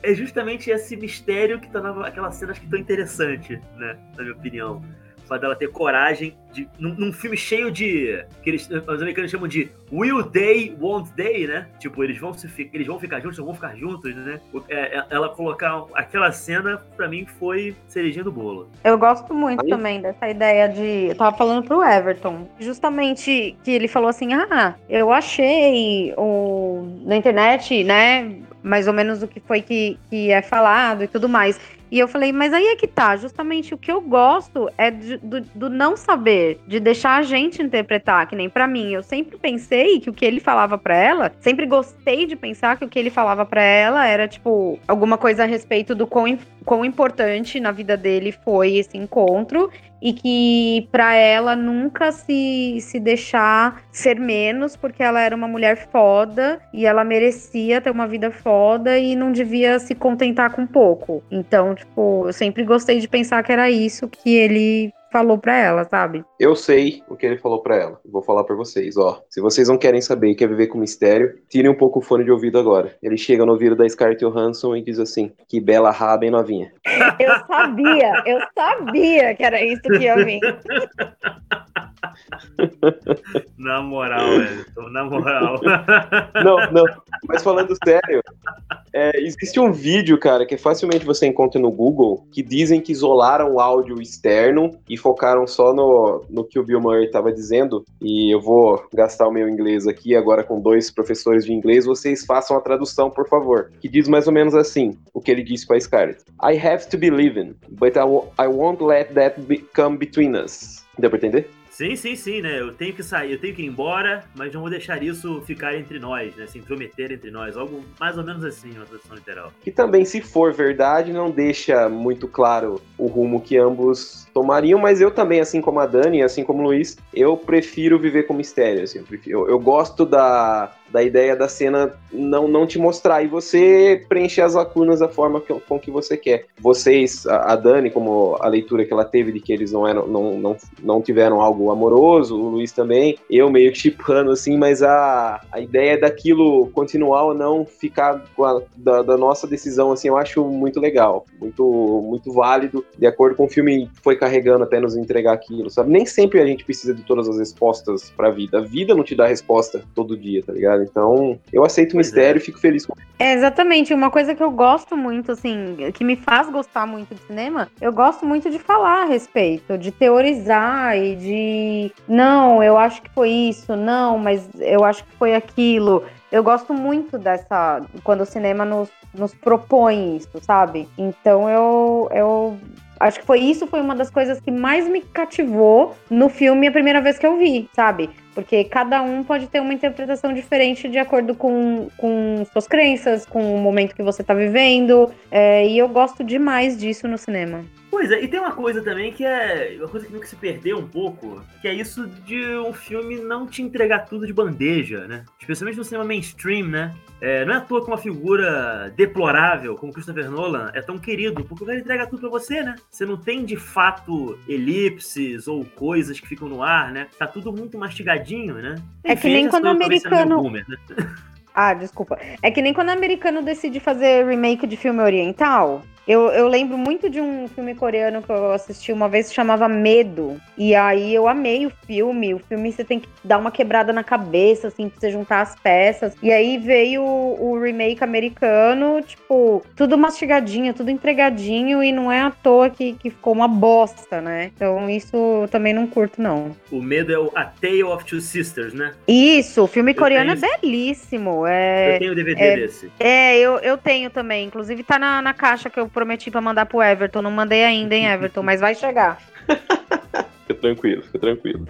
é justamente esse mistério que tornava aquelas cenas que tão interessante, né? Na minha opinião. Fato dela ter coragem de. Num, num, filme cheio de. que eles, os americanos chamam de Will They, Won't They, né? Tipo, eles vão, se, eles vão ficar juntos, ou vão ficar juntos, né? É, é, ela colocar aquela cena, pra mim, foi cerejinha do bolo. Eu gosto muito Aí? também dessa ideia de. Eu tava falando pro Everton, justamente que ele falou assim: ah, eu achei o, na internet, né? mais ou menos o que foi que, que é falado e tudo mais. E eu falei, mas aí é que tá, justamente o que eu gosto é de, do, do, não saber, de deixar a gente interpretar, que nem para mim. Eu sempre pensei que o que ele falava para ela, sempre gostei de pensar que o que ele falava para ela era, tipo, alguma coisa a respeito do quão, quão importante na vida dele foi esse encontro e que para ela nunca se, se deixar ser menos, porque ela era uma mulher foda e ela merecia ter uma vida foda e não devia se contentar com pouco. Então, tipo, eu sempre gostei de pensar que era isso que ele falou para ela, sabe? Eu sei o que ele falou para ela. Vou falar para vocês, ó. Se vocês não querem saber e quer viver com mistério, tirem um pouco o fone de ouvido agora. Ele chega no ouvido da Scarlett Johansson e diz assim: "Que bela raba, bem novinha". Eu sabia, eu sabia que era isso que ia vir. Na moral, velho. Na moral. Não, não. Mas falando sério, é, existe um vídeo, cara, que facilmente você encontra no Google, que dizem que isolaram o áudio externo e focaram só no, no que o Bill Murray estava dizendo. E eu vou gastar o meu inglês aqui agora com dois professores de inglês. Vocês façam a tradução, por favor. Que diz mais ou menos assim, o que ele disse para Scarlett. I have to believe in, but I, I won't let that be come between us. Deu pra entender? Sim, sim, sim, né? Eu tenho que sair, eu tenho que ir embora, mas não vou deixar isso ficar entre nós, né? Se intrometer entre nós. Algo mais ou menos assim, uma tradução literal. Que também, se for verdade, não deixa muito claro o rumo que ambos tomariam, mas eu também, assim como a Dani, assim como o Luiz, eu prefiro viver com mistério, assim. Eu, prefiro, eu, eu gosto da, da ideia da cena não, não te mostrar e você preencher as lacunas da forma que, com que você quer. Vocês, a, a, Dani, como a leitura que ela teve de que eles não eram, não, não, não tiveram algo amoroso, o Luiz também, eu meio que chipando assim, mas a, a ideia daquilo continuar ou não ficar a, da, da, nossa decisão, assim, eu acho muito legal, muito, muito válido, de acordo com o filme foi carregando até nos entregar aquilo, sabe? Nem sempre a gente precisa de todas as respostas pra vida. A vida não te dá resposta todo dia, tá ligado? Então, eu aceito o Pois mistério é. e fico feliz com É, exatamente. Uma coisa que eu gosto muito, assim, que me faz gostar muito de cinema, eu gosto muito de falar a respeito, de teorizar e de. Não, eu acho que foi isso, não, mas eu acho que foi aquilo. Eu gosto muito dessa. Quando o cinema nos, nos propõe isso, sabe? Então eu. eu Acho que foi isso, foi uma das coisas que mais me cativou no filme a primeira vez que eu vi, sabe? Porque cada um pode ter uma interpretação diferente de acordo com, com suas crenças, com o momento que você tá vivendo. é, e eu gosto demais disso no cinema. Pois é, e tem uma coisa também que é uma coisa que nunca se perdeu um pouco, que é isso de um filme não te entregar tudo de bandeja, né? Especialmente no cinema mainstream, né? É, não é à toa que uma figura deplorável como Christopher Nolan é tão querido, porque o cara entrega tudo pra você, né? Você não tem de fato elipses ou coisas que ficam no ar, né? Tá tudo muito mastigadinho, né? É que nem quando o americano- boomer, né? Ah, desculpa. É que nem quando o americano decide fazer remake de filme oriental. Eu, eu lembro muito de um filme coreano que eu assisti uma vez que chamava Medo. E aí eu amei o filme. O filme você tem que dar uma quebrada na cabeça, assim, pra você juntar as peças. E aí veio o, remake americano, tipo, tudo mastigadinho, tudo entregadinho. E não é à toa que, que ficou uma bosta, né? Então isso eu também não curto, não. O medo é o A Tale of Two Sisters, né? Isso, o filme coreano é belíssimo. É. Eu tenho o DVD é- desse. É, eu, eu tenho também. Inclusive tá na, na caixa que eu prometi pra mandar pro Everton. Não mandei ainda, hein, Everton, mas vai chegar. Fica tranquilo, fica tranquilo.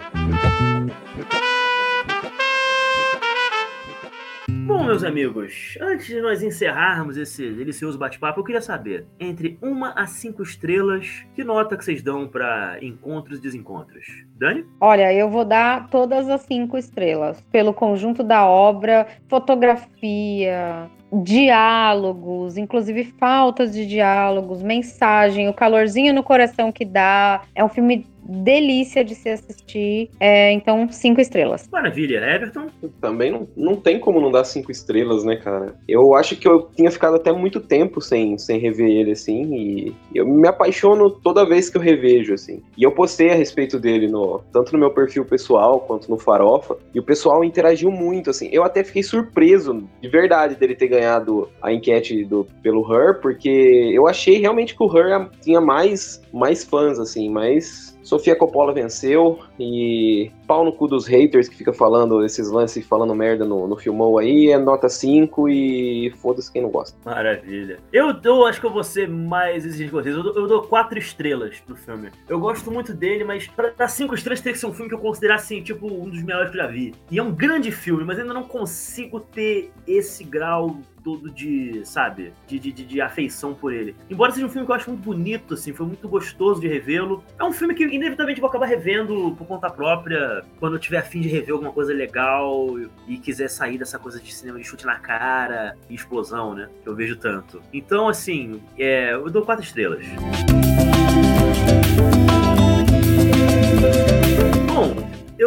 Bom, meus amigos, antes de nós encerrarmos esse delicioso bate-papo, eu queria saber, entre uma a cinco estrelas, que nota que vocês dão pra encontros e desencontros? Dani? Olha, eu vou dar todas as cinco estrelas. Pelo conjunto da obra, fotografia, diálogos, inclusive faltas de diálogos, mensagem, o calorzinho no coração que dá. É um filme delícia de se assistir. É, então, cinco estrelas. Maravilha, Everton? Também não, não tem como não dar cinco estrelas, né, cara? Eu acho que eu tinha ficado até muito tempo sem, sem rever ele, assim, e eu me apaixono toda vez que eu revejo, assim. E eu postei a respeito dele, no, tanto no meu perfil pessoal quanto no Farofa, e o pessoal interagiu muito, assim. Eu até fiquei surpreso, de verdade, dele ter ganhado a enquete do, pelo Her, porque eu achei realmente que o Her tinha mais, mais fãs, assim, mas Sofia Coppola venceu e pau no cu dos haters que fica falando esses lances, falando merda no, no filmou aí, é nota 5 e foda-se quem não gosta. Maravilha. Eu, eu acho que eu vou ser mais exigente com vocês. Eu dou, eu dou quatro estrelas pro filme. Eu gosto muito dele, mas pra dar cinco estrelas teria que ser um filme que eu considerasse, assim, tipo, um dos melhores que eu já vi. E é um grande filme, mas ainda não consigo ter esse grau todo de, sabe, de, de, de- afeição por ele. Embora seja um filme que eu acho muito bonito, assim, foi muito gostoso de revê-lo. É um filme que inevitavelmente vou acabar revendo por conta própria quando eu tiver afim de rever alguma coisa legal e quiser sair dessa coisa de cinema de chute na cara e explosão, né? Que eu vejo tanto. Então, assim, é, eu dou quatro estrelas. Bom,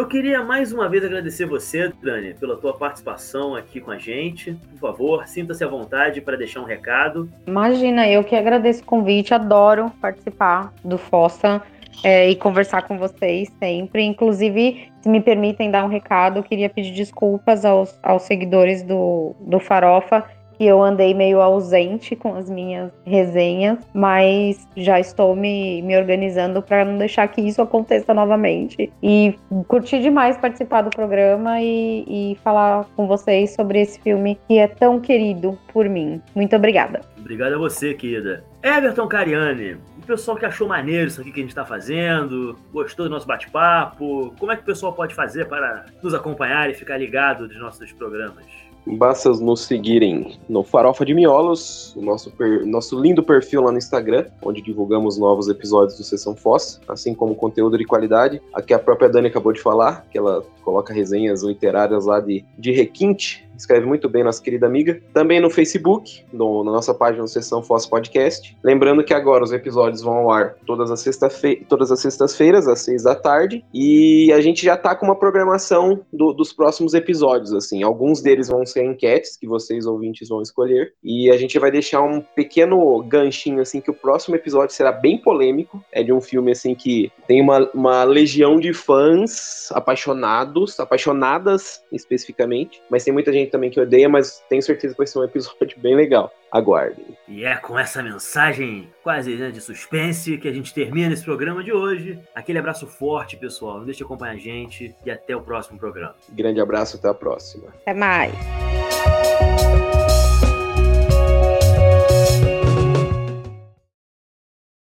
queria mais uma vez agradecer você, Dani, pela tua participação aqui com a gente. Por favor, sinta-se à vontade para deixar um recado. Imagina, eu que agradeço o convite, adoro participar do Fossa é, e conversar com vocês sempre. Inclusive, se me permitem dar um recado, eu queria pedir desculpas aos, aos seguidores do, do Farofa, que eu andei meio ausente com as minhas resenhas, mas já estou me, me organizando para não deixar que isso aconteça novamente. E curti demais participar do programa e, e falar com vocês sobre esse filme que é tão querido por mim. Muito obrigada. Obrigado a você, querida. Everton Cariani, o pessoal que achou maneiro isso aqui que a gente está fazendo, gostou do nosso bate-papo, como é que o pessoal pode fazer para nos acompanhar e ficar ligado dos nossos programas? Basta nos seguirem no Farofa de Miolos, o nosso, per- nosso lindo perfil lá no Instagram, onde divulgamos novos episódios do Sessão Fossa, assim como conteúdo de qualidade. Aqui a própria Dani acabou de falar, que ela coloca resenhas literárias lá de, de requinte, escreve muito bem, nossa querida amiga. Também no Facebook, no- na nossa página do Sessão Fossa Podcast. Lembrando que agora os episódios vão ao ar todas as, sexta-fe- todas as sextas-feiras, às seis da tarde, e a gente já tá com uma programação do- dos próximos episódios, assim. Alguns deles vão ser enquetes que vocês ouvintes vão escolher, e a gente vai deixar um pequeno ganchinho, assim, que o próximo episódio será bem polêmico. É de um filme, assim, que tem uma, uma legião de fãs apaixonados, apaixonadas especificamente, mas tem muita gente gente também que odeia, mas tenho certeza que vai ser um episódio bem legal. Aguardem. E é com essa mensagem quase né, de suspense que a gente termina esse programa de hoje. Aquele abraço forte, pessoal. Não deixe de acompanhar a gente e até o próximo programa. Grande abraço, até a próxima. Até mais.